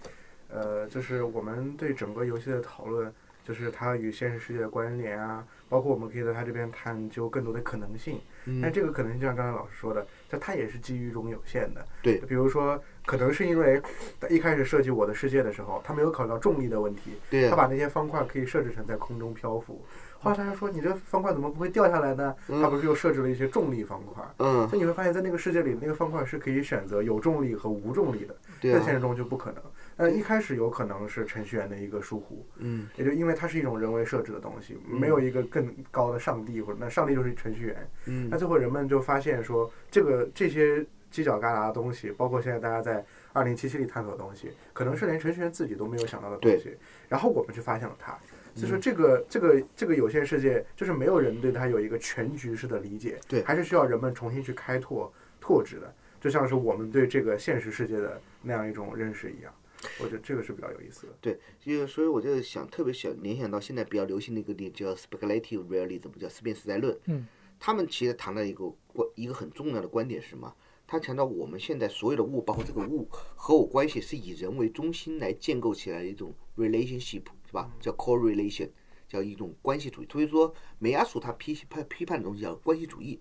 呃，就是我们对整个游戏的讨论，就是它与现实世界的关联啊，包括我们可以在它这边探究更多的可能性。但这个可能性就像刚才老师说的，就它也是基于一种有限的。对比如说，可能是因为他一开始设计我的世界的时候，他没有考虑到重力的问题，对啊，他把那些方块可以设置成在空中漂浮。后来他就说：“你这方块怎么不会掉下来呢？”他不是又设置了一些重力方块。嗯，所以你会发现在那个世界里，那个方块是可以选择有重力和无重力的，对啊，在现实中就不可能。但一开始有可能是程序员的一个疏忽，嗯，也就因为它是一种人为设置的东西，没有一个更高的上帝或者那上帝就是程序员。嗯那最后人们就发现说，这个这些犄角旮旯的东西，包括现在大家在二零七七里探索的东西，可能是连程序员自己都没有想到的东西。然后我们去发现了它。所以说这个这个这个有限世界，就是没有人对它有一个全局式的理解，对还是需要人们重新去开拓拓殖的，就像是我们对这个现实世界的那样一种认识一样。我觉得这个是比较有意思的。对，因为所以我就想特别想联想到现在比较流行的一个点叫 speculative realism，叫思辨实在论。嗯，他们其实谈到一个观一个很重要的观点是什么？他强调我们现在所有的物，包括这个物和我关系，是以人为中心来建构起来的一种 relationship，是吧？叫 correlation，叫一种关系主义。所以说，美亚属他批判批判的东西叫关系主义。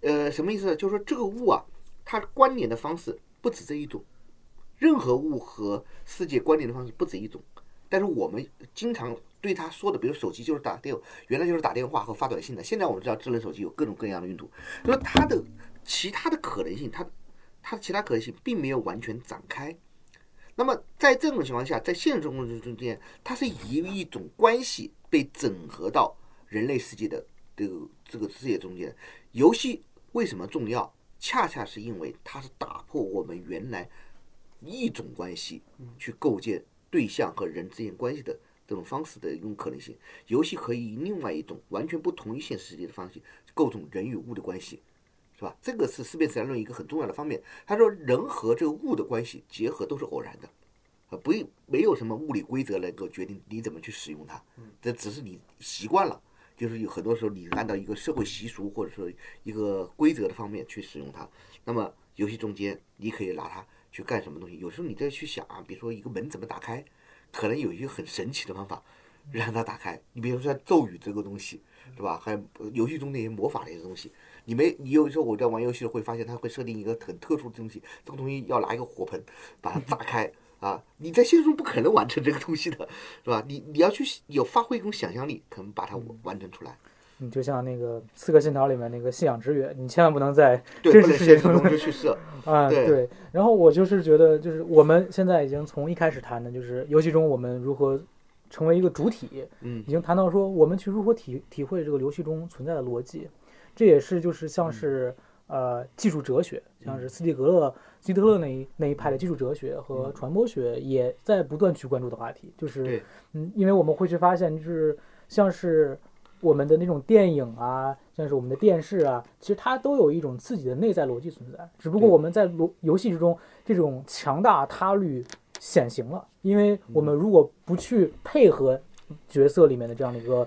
呃，什么意思呢？就是说这个物啊，它关联的方式不止这一种，任何物和世界关联的方式不止一种。但是我们经常对他说的，比如手机就是打电，原来就是打电话和发短信的，现在我们知道智能手机有各种各样的用途，就是它的其他的可能性，它它的其他可能性并没有完全展开。那么在这种情况下，在现实生活中间，它是以一种关系被整合到人类世界的这个这个世界中间。游戏为什么重要？恰恰是因为它是打破我们原来一种关系去构建对象和人之间关系的这种方式的一种可能性。游戏可以以另外一种完全不同于现实世界的方式构成人与物的关系，是吧？这个是思辨自然论一个很重要的方面。他说，人和这个物的关系结合都是偶然的，啊，不没有什么物理规则能够决定你怎么去使用它，这只是你习惯了。就是有很多时候，你按照一个社会习俗或者说一个规则的方面去使用它。那么游戏中间，你可以拿它去干什么东西？有时候你再去想啊，比如说一个门怎么打开，可能有一个很神奇的方法让它打开。你比如说像咒语这个东西，对吧？还有呃游戏中那些魔法的一些东西，你没你有时候我在玩游戏会发现它会设定一个很特殊的东西，这个东西要拿一个火盆把它炸开。啊，你在现实中不可能完成这个东西的，是吧？你你要去有发挥一种想象力，可能把它完成出来。你就像那个《刺客信条》里面那个信仰之跃，你千万不能在，真实世界中去设。啊，对对。然后我就是觉得，就是我们现在已经从一开始谈的，就是游戏中我们如何成为一个主体，嗯已经谈到说我们去如何体体会这个游戏中存在的逻辑，这也是就是像是呃技术哲学，像是斯蒂格勒、希特勒那一那一派的技术哲学和传播学，也在不断去关注的话题。就是，嗯，因为我们会去发现，就是像是我们的那种电影啊，像是我们的电视啊，其实它都有一种自己的内在逻辑存在，只不过我们在逻游戏之中，这种强大他律显形了，因为我们如果不去配合角色里面的这样的一个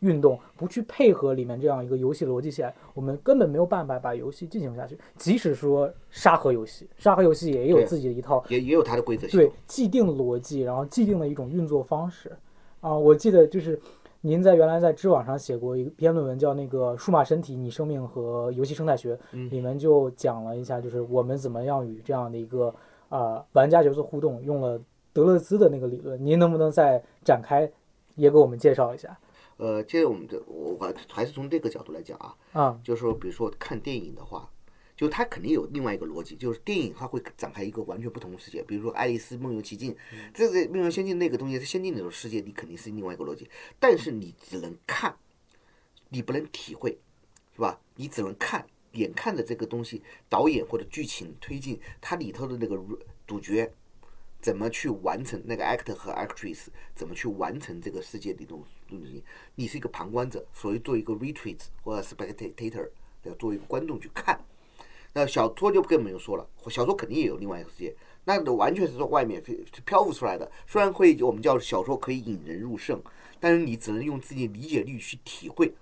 运动，不去配合里面这样一个游戏逻辑线，我们根本没有办法把游戏进行下去。即使说沙盒游戏，沙盒游戏也有自己的一套也也有它的规则对。既定逻辑，然后既定的一种运作方式啊。我记得就是您在原来在知网上写过一篇论文，叫那个《数码身体：你生命和游戏生态学》，嗯里面就讲了一下，就是我们怎么样与这样的一个啊、玩家角色互动，用了德勒兹的那个理论。您能不能再展开，也给我们介绍一下呃，接着我们这我我还是从这个角度来讲啊，啊？就是说，比如说看电影的话，就它肯定有另外一个逻辑，就是电影它会展开一个完全不同的世界。比如说《爱丽丝梦游奇境》，这个《梦游仙境》那个东西是先进的那种世界，你肯定是另外一个逻辑。但是你只能看，你不能体会，是吧？你只能看，眼看着这个东西，导演或者剧情推进，它里头的那个主角怎么去完成那个 actor 和 actress 怎么去完成这个世界里东东西，你是一个旁观者，所以做一个 retreat 或者 spectator，要作为一个观众去看。那小说就更不用说了，小说肯定也有另外一个世界，那完全是从外面飞漂浮出来的。虽然会我们叫小说可以引人入胜，但是你只能用自己理解力去体会。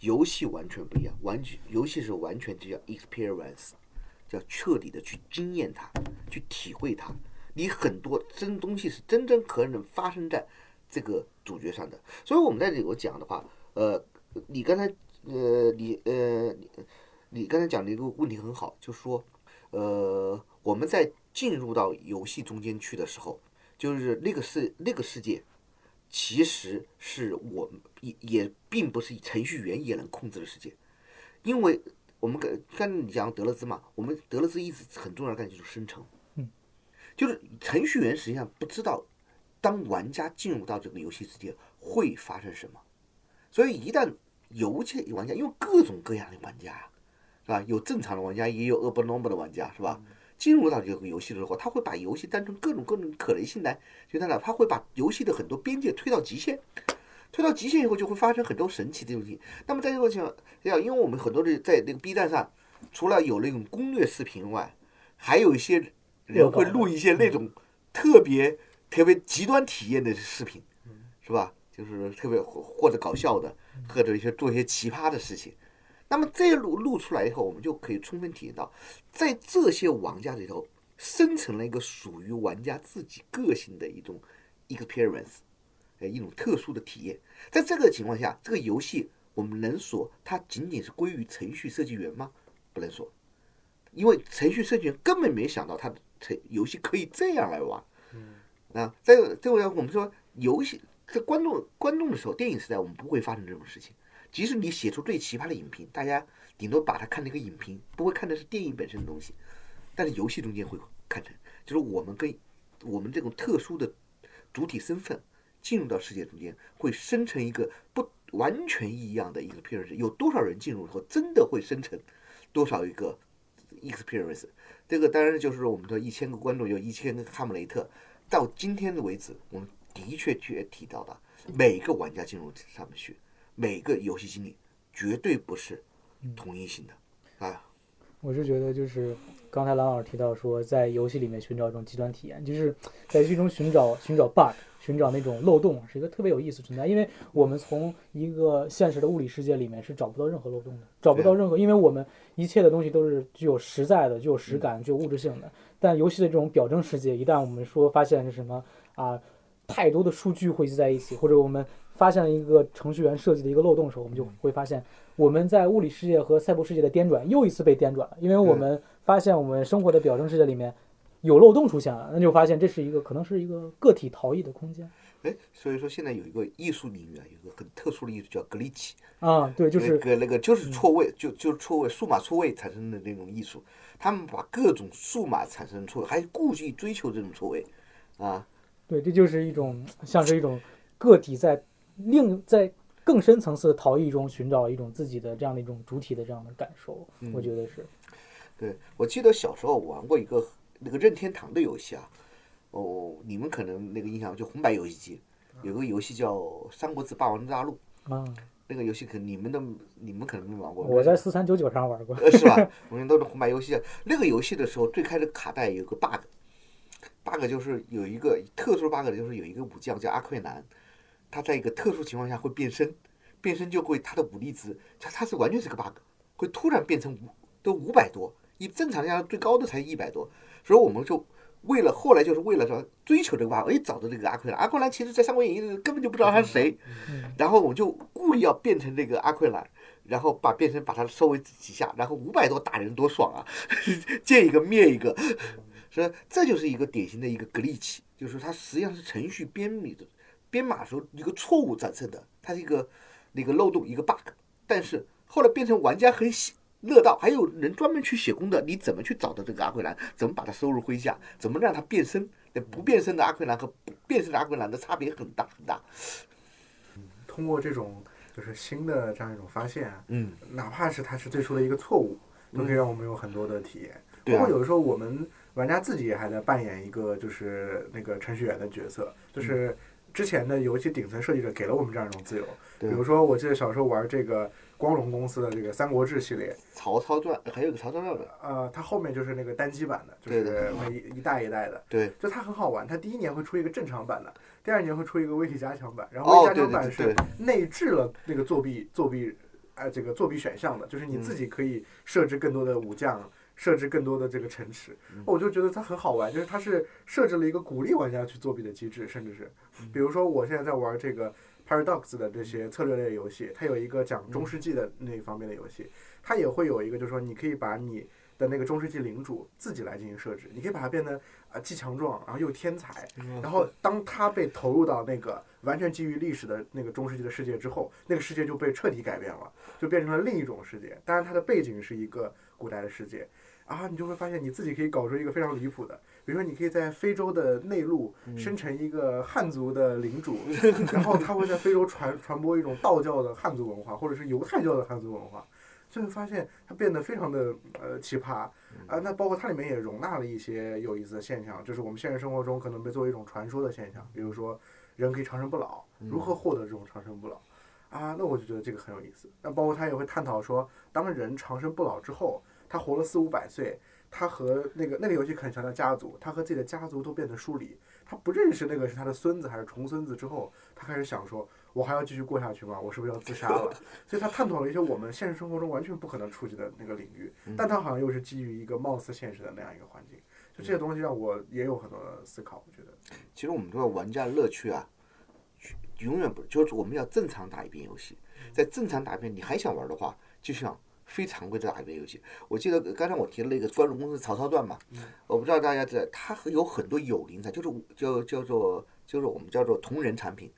游戏完全不一样，完全游戏是完全就叫 experience，叫彻底的去经验它，去体会它。你很多真东西是真正可能发生在这个主角上的。所以我们在这里我讲的话，呃，你刚才呃你呃你刚才讲的一个问题很好，就说呃我们在进入到游戏中间去的时候，就是那个世那个世界。其实是我们也也并不是程序员也能控制的世界，因为我们跟刚你讲德勒兹嘛，我们德勒兹一直很重要的概念就是生成，嗯，就是程序员实际上不知道当玩家进入到这个游戏世界会发生什么，所以一旦游戏玩家，因为各种各样的玩家啊，是吧？有正常的玩家，也有 abnormal 的玩家，是吧？进入到这个游戏的时候，他会把游戏当成各种各种可能性来，就他呢，他会把游戏的很多边界推到极限，推到极限以后，就会发生很多神奇的东西。那么在这个情况下，因为我们很多的在那个 B 站上，除了有那种攻略视频外，还有一些人会录一些那种特别特别极端体验的视频，是吧？就是特别或或者搞笑的，或者一些做一些奇葩的事情。那么这录录出来以后，我们就可以充分体验到，在这些玩家里头生成了一个属于玩家自己个性的一种 experience，呃，一种特殊的体验。在这个情况下，这个游戏我们能说它仅仅是归于程序设计员吗？不能说，因为程序设计员根本没想到他的程游戏可以这样来玩。啊，在这个我们说游戏在观众观众的时候，电影时代我们不会发生这种事情。即使你写出最奇葩的影评，大家顶多把它看成一个影评，不会看的是电影本身的东西。但是游戏中间会看成，就是我们跟我们这种特殊的主体身份进入到世界中间，会生成一个不完全一样的 experience。有多少人进入以后，真的会生成多少一个 experience？这个当然就是说我们说一千个观众有一千个哈姆雷特。到今天的为止，我们的确确提到的每个玩家进入上面去。每个游戏经历绝对不是统一性的啊！我是觉得，就是刚才蓝老师提到说，在游戏里面寻找一种极端体验，就是在游戏中寻找寻找 bug，寻找那种漏洞，是一个特别有意思存在。因为我们从一个现实的物理世界里面是找不到任何漏洞的，找不到任何，因为我们一切的东西都是具有实在的、具有实感、具有物质性的。但游戏的这种表征世界，一旦我们说发现是什么啊，太多的数据汇集在一起，或者我们发现了一个程序员设计的一个漏洞的时候，我们就会发现我们在物理世界和赛博世界的颠转又一次被颠转了，因为我们发现我们生活的表征世界里面有漏洞出现了，那就发现这是一个可能是一个个体逃逸的空间。哎，所以说现在有一个艺术领域啊，有一个很特殊的艺术叫格里奇，啊，对，就是那个那个就是错位，就就是错位，数码错位产生的那种艺术，他们把各种数码产生错位，还故意追求这种错位，啊，对，这就是一种像是一种个体在另在更深层次的陶艺中寻找一种自己的这样的一种主体的这样的感受，我觉得是。对，我记得小时候玩过一个那个任天堂的游戏啊，哦，你们可能那个印象就红白游戏机有个游戏叫《三国志霸王大陆》，啊，那个游戏可能你们的你们可能没玩过，我在四三九九上玩过。呃是吧？我们都是红白游戏。那个游戏的时候，最开始卡带有个 bug，bug 就是有一个特殊 bug，就是有一个武将叫阿奎南，他在一个特殊情况下会变身，变身就会他的武力值，他他是完全是个 bug，会突然变成五都五百多，一正常下最高的才一百多，所以我们就。为了后来就是为了说追求这个 bug，哎，找到这个阿奎兰。阿奎兰其实在《三国演义》里根本就不知道他是谁，然后我就故意要变成这个阿奎兰，然后把变身把他收为旗下，然后五百多打人多爽啊，见一个灭一个，所以这就是一个典型的一个 glitch，，就是它实际上是程序编码的编码时候一个错误产生的，它是一个那个漏洞一个 bug，但是后来变成玩家很喜。乐道还有人专门去写功的，你怎么去找到这个阿奎兰？怎么把它收入麾下？怎么让它变身？那不变身的阿奎兰和变身的阿奎兰的差别很大很大。通过这种就是新的这样一种发现，嗯，哪怕是它是最初的一个错误，都可以让我们有很多的体验。对啊包括有的时候我们玩家自己也还在扮演一个就是那个程序员的角色，就是之前的游戏顶层设计者给了我们这样一种自由。比如说，我记得小时候玩这个光荣公司的这个《三国志》系列，曹操传还有个曹操传的，呃，它后面就是那个单机版的，就是每一一代一代的。对，就它很好玩，它第一年会出一个正常版的，第二年会出一个微体加强版，然后哦微体加强版是内置了那个作弊作弊，哎，这个作弊选项的，就是你自己可以设置更多的武将，设置更多的这个城池。我就觉得它很好玩，就是它是设置了一个鼓励玩家去作弊的机制，甚至是，比如说我现在在玩这个 Paradox 的这些策略类游戏，它有一个讲中世纪的那一方面的游戏，它也会有一个就是说你可以把你的那个中世纪领主自己来进行设置，你可以把它变得啊既强壮，然后又天才，然后当他被投入到那个完全基于历史的那个中世纪的世界之后，那个世界就被彻底改变了，就变成了另一种世界。当然，它的背景是一个古代的世界啊，你就会发现你自己可以搞出一个非常离谱的，比如说你可以在非洲的内陆生成一个汉族的领主，然后他会在非洲传传播一种道教的汉族文化，或者是犹太教的汉族文化。就会发现它变得非常的呃奇葩啊，那包括它里面也容纳了一些有意思的现象，就是我们现实生活中可能被作为一种传说的现象，比如说人可以长生不老，如何获得这种长生不老啊？那我就觉得这个很有意思。那包括他也会探讨说，当人长生不老之后，他活了四五百岁，他和那个那个游戏很强调家族，他和自己的家族都变得疏离，他不认识那个是他的孙子还是重孙子之后，他开始想说，我还要继续过下去吗？我是不是要自杀了？所以他探讨了一些我们现实生活中完全不可能触及的那个领域，但他好像又是基于一个貌似现实的那样一个环境，就这些东西让我也有很多的思考。我觉得，其实我们说玩家乐趣啊，永远不就是我们要正常打一遍游戏，在正常打一遍，你还想玩的话，就像非常规的打一遍游戏。我记得刚才我提了那个专荣公司曹操传嘛，我不知道大家知道，它有很多有灵产，就是叫叫做就是我们叫做同人产品，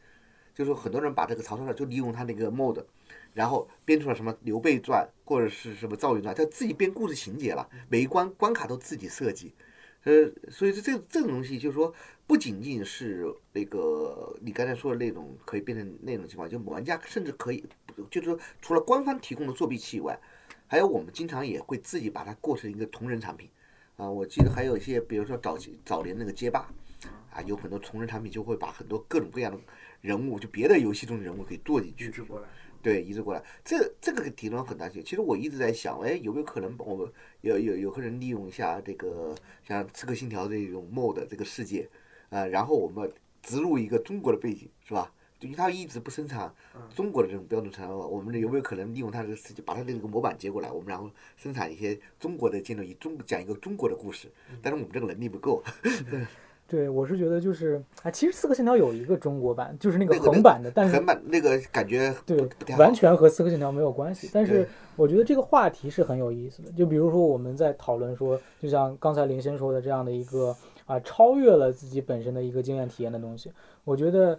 就是很多人把这个曹操传就利用他那个 mod。然后编出了什么刘备传或者是什么赵云传，他自己编故事情节了，每一关关卡都自己设计，呃，所以这这这种东西就是说，不仅仅是那个你刚才说的那种可以变成那种情况，就玩家甚至可以，就是说除了官方提供的作弊器以外，还有我们经常也会自己把它过成一个同人产品，啊，我记得还有一些，比如说早期早年那个街霸，啊，有很多同人产品就会把很多各种各样的人物，就别的游戏中的人物给做进去移，植过来，对，移植过来，这这个提了很大兴趣。其实我一直在想，哎，有没有可能我们有有有个人利用一下这个像《刺客信条》这种 mod 这个世界，啊、然后我们植入一个中国的背景，是吧？就因为它一直不生产中国的这种标准材料，我们有没有可能利用它这个把它的这个模板接过来，我们然后生产一些中国的建筑，以中讲一个中国的故事，但是我们这个能力不够。对，我是觉得就是，啊，其实《刺客信条》有一个中国版，就是那个横版的，但是横版那个感觉对完全和《刺客信条》没有关系。但是我觉得这个话题是很有意思的。就比如说我们在讨论说，就像刚才林先说的这样的一个啊，超越了自己本身的一个经验体验的东西，我觉得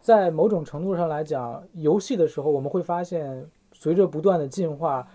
在某种程度上来讲，游戏的时候我们会发现，随着不断的进化，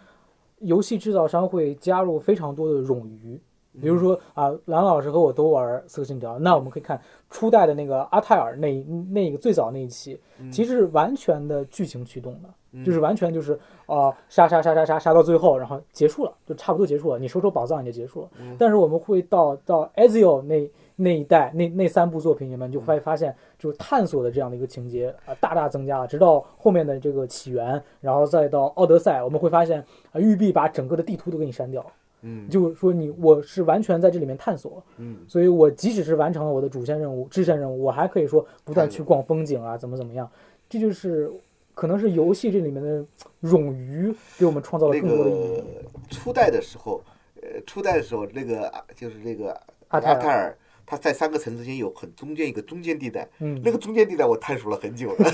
游戏制造商会加入非常多的冗余。比如说啊，蓝老师和我都玩《刺客信条》，那我们可以看初代的那个阿泰尔那那个最早那一期，其实是完全的剧情驱动的，就是完全就是啊、杀杀杀杀杀杀到最后，然后结束了，就差不多结束了，你收收宝藏也就结束了。但是我们会到到 Ezio 那那一代那那三部作品里面，就会发现就是探索的这样的一个情节啊、大大增加了，直到后面的这个起源，然后再到奥德赛，我们会发现啊、育碧把整个的地图都给你删掉了。嗯就是说你我是完全在这里面探索，嗯，所以我即使是完成了我的主线任务、支线任务，我还可以说不断去逛风景啊，怎么怎么样，这就是可能是游戏这里面的冗余给我们创造了那更多的意义。个初代的时候，呃，初代的时候那个啊就是那个阿泰尔泰尔，他在三个城之间有很中间一个中间地带，嗯。那个中间地带我探索了很久了，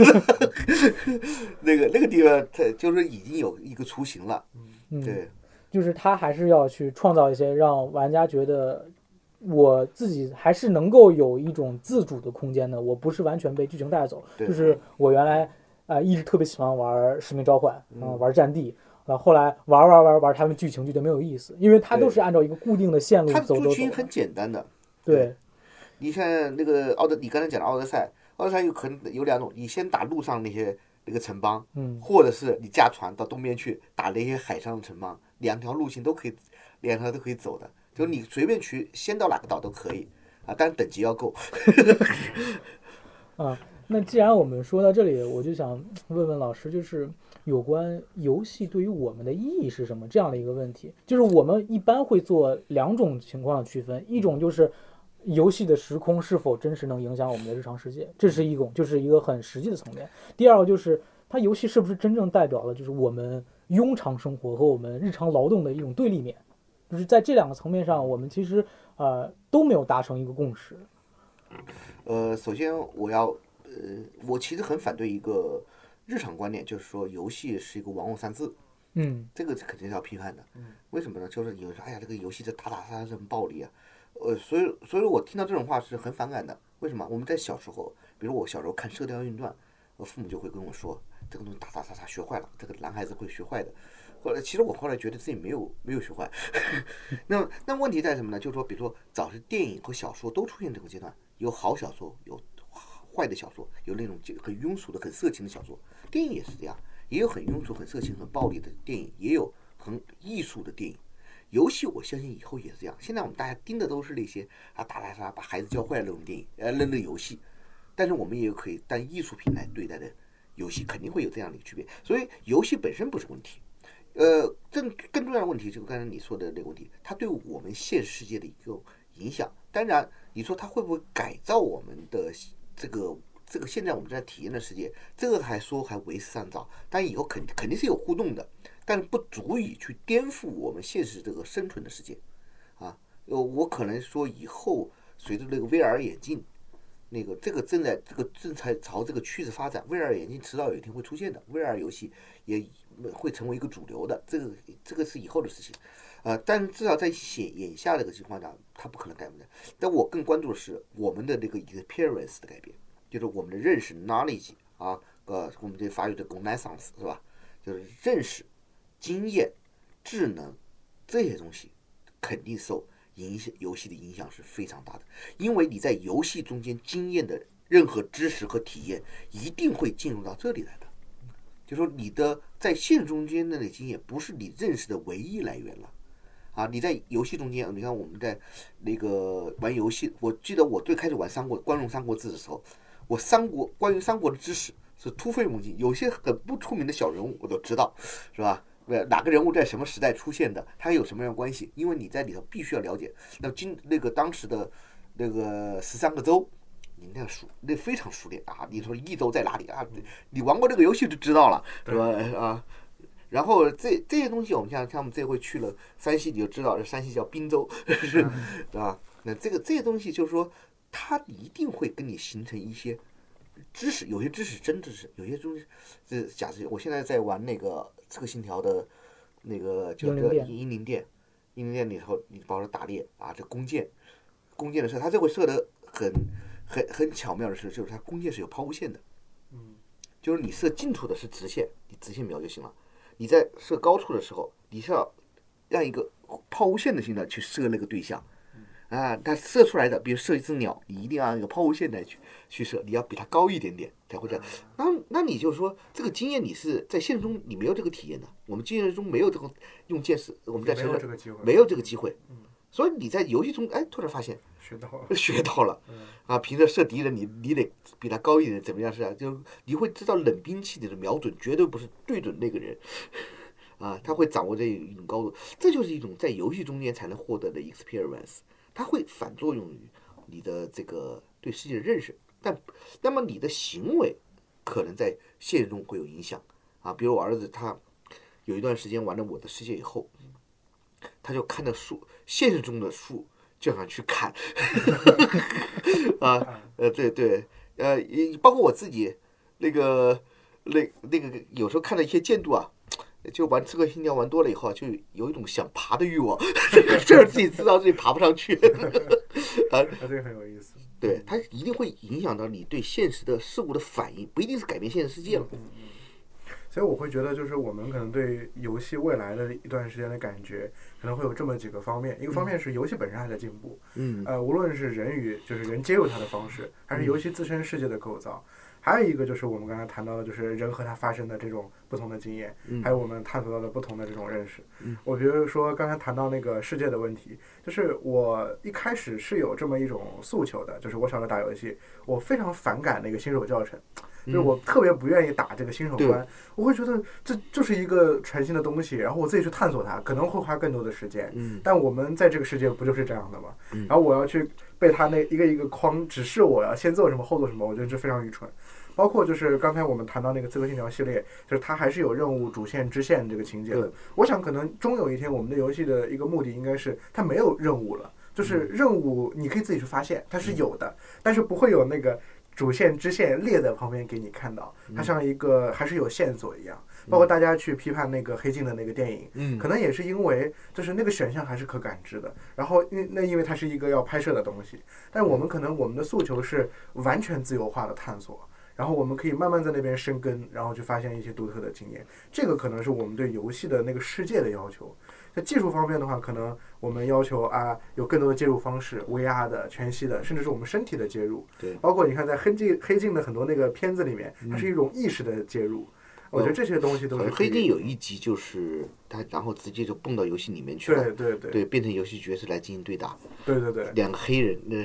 那个那个地方它就是已经有一个雏形了，嗯，对，就是它还是要去创造一些让玩家觉得我自己还是能够有一种自主的空间的，我不是完全被剧情带走。对。就是我原来啊、呃一直特别喜欢玩《使命召唤》啊、嗯玩《战地》。啊，后来玩玩玩玩，他们剧情就觉得没有意思，因为它都是按照一个固定的线路走的走走走剧情。很简单的，对，你像那个奥德，你刚才讲的奥德赛，奥德赛有可能有两种，你先打路上那些那个城邦，嗯，或者是你驾船到东边去打那些海上的城邦，两条路线都可以，两条都可以走的，就你随便去，先到哪个岛都可以啊，但是等级要够。啊，那既然我们说到这里，我就想问问老师，就是有关游戏对于我们的意义是什么这样的一个问题。就是我们一般会做两种情况的区分，一种就是游戏的时空是否真实能影响我们的日常世界，这是一种，就是一个很实际的层面。第二个就是它游戏是不是真正代表了就是我们庸常生活和我们日常劳动的一种对立面。就是在这两个层面上，我们其实呃都没有达成一个共识。呃，首先我要，呃，我其实很反对一个日常观念，就是说游戏是一个玩物丧志，嗯这个是肯定是要批判的。为什么呢？就是有人说，哎呀，这个游戏这打打杀杀是很暴力啊。呃，所以，所以我听到这种话是很反感的。为什么？我们在小时候，比如我小时候看《射雕英雄传》，我父母就会跟我说，这个东西打打杀杀学坏了，这个男孩子会学坏的。后来，其实我后来觉得自己没有没有学坏。那那问题在什么呢？就是说，比如说早是电影和小说都出现这个阶段，有好小说，有坏的小说，有那种很庸俗的、很色情的小说。电影也是这样，也有很庸俗、很色情、很暴力的电影，也有很艺术的电影。游戏我相信以后也是这样。现在我们大家盯的都是那些啊打打杀把孩子教坏那种电影，呃那那游戏。但是我们也有可以当艺术品来对待的游戏，肯定会有这样的一个区别。所以游戏本身不是问题，呃，更更重要的问题就是刚才你说的那个问题，它对我们现实世界的一个影响。当然，你说它会不会改造我们的这个这个现在我们在体验的世界，这个还说还为时尚早，但以后肯肯定是有互动的，但不足以去颠覆我们现实这个生存的世界，啊，呃，我可能说以后随着那个 VR 眼镜。那个这个正在这个正在朝这个趋势发展，VR 眼镜迟早有一天会出现的，VR 游戏也会成为一个主流的，这个这个是以后的事情，呃，但至少在眼眼下这个情况下，它不可能改变的。但我更关注的是我们的这个 experience 的改变，就是我们的认识 knowledge 啊，呃，我们这法语的 connaissance 是吧？就是认识、经验、智能这些东西，肯定受影响游戏的影响是非常大的，因为你在游戏中间经验的任何知识和体验，一定会进入到这里来的。就说你的在现实中间的那个经验，不是你认识的唯一来源了。啊，你在游戏中间，你看我们在那个玩游戏，我记得我最开始玩三国《光荣三国志》的时候，我三国关于三国的知识是突飞猛进，有些很不出名的小人物我都知道，是吧？呃，哪个人物在什么时代出现的，他有什么样的关系？因为你在里头必须要了解。那今那个当时的那个十三个州，你那熟那非常熟练啊！你说益州在哪里啊？你玩过这个游戏就知道了，是吧？啊。然后这这些东西，我们像像我们这回去了山西，你就知道，这山西叫滨州，是吧？那这个这些东西，就是说，它一定会跟你形成一些知识，有些知识真知识，有些东西这假设我现在在玩那个《刺客信条》的那个就这英灵殿英灵殿，英灵殿里头，你包括打猎啊，这弓箭，弓箭的时候，它这回射的很很很巧妙的是，就是它弓箭是有抛物线的，嗯，就是你射近处的是直线，你直线瞄就行了。你在射高处的时候，你是要让一个抛物线的性的去射那个对象。啊，它射出来的，比如射一只鸟，你一定要按一个抛物线来去去射，你要比它高一点点才会这样。那那你就说这个经验你是在现实中你没有这个体验的，我们经验中没有这个用见识，我们在没有这个机会，没有这个机会，所以你在游戏中哎突然发现学到了。学到了啊，凭着射敌人你你得比他高一点，怎么样是啊？就你会知道冷兵器的瞄准绝对不是对准那个人。啊，他会掌握这一种高度，这就是一种在游戏中间才能获得的 experience。它会反作用于你的这个对世界的认识，但那么你的行为可能在现实中会有影响啊。比如我儿子他有一段时间玩了《我的世界》以后，他就看到树，现实中的树就想去砍，啊，呃，对对，呃，也包括我自己那个那那个有时候看到一些建筑啊。就玩《刺客信条》玩多了以后，就有一种想爬的欲望，就是自己知道自己爬不上去，啊，这个很有意思。对，它一定会影响到你对现实的事物的反应，不一定是改变现实世界了。所以我会觉得，就是我们可能对游戏未来的一段时间的感觉，可能会有这么几个方面。一个方面是游戏本身还在进步，嗯呃，无论是人与就是人接入它的方式，还是游戏自身世界的构造，还有一个就是我们刚才谈到的，就是人和他发生的这种不同的经验，嗯还有我们探索到的不同的这种认识嗯。我比如说刚才谈到那个世界的问题，就是我一开始是有这么一种诉求的，就是我小时候打游戏，我非常反感那个新手教程。就是我特别不愿意打这个新手对关，我会觉得这就是一个全新的东西，然后我自己去探索它，可能会花更多的时间。嗯但我们在这个世界不就是这样的吗？嗯然后我要去被他那一个一个框指示我要先做什么后做什么，我觉得这非常愚蠢。包括就是刚才我们谈到那个《刺客信条》系列，就是它还是有任务主线支线这个情节的对。我想可能终有一天，我们的游戏的一个目的应该是它没有任务了，就是任务你可以自己去发现，它是有的，但是不会有那个主线支线列在旁边给你看到，它像一个还是有线索一样。包括大家去批判那个黑镜的那个电影，嗯可能也是因为就是那个选项还是可感知的，然后因那因为它是一个要拍摄的东西，但我们可能我们的诉求是完全自由化的探索，然后我们可以慢慢在那边生根，然后去发现一些独特的经验，这个可能是我们对游戏的那个世界的要求。在技术方面的话，可能我们要求啊有更多的介入方式，VR 的、全息的，甚至是我们身体的介入。对包括你看在黑镜黑镜的很多那个片子里面，它是一种意识的介入。我觉得这些东西都是黑镜有一集就是他，然后直接就蹦到游戏里面去了，对对对对，变成游戏角色来进行对打，对对对两个黑人，那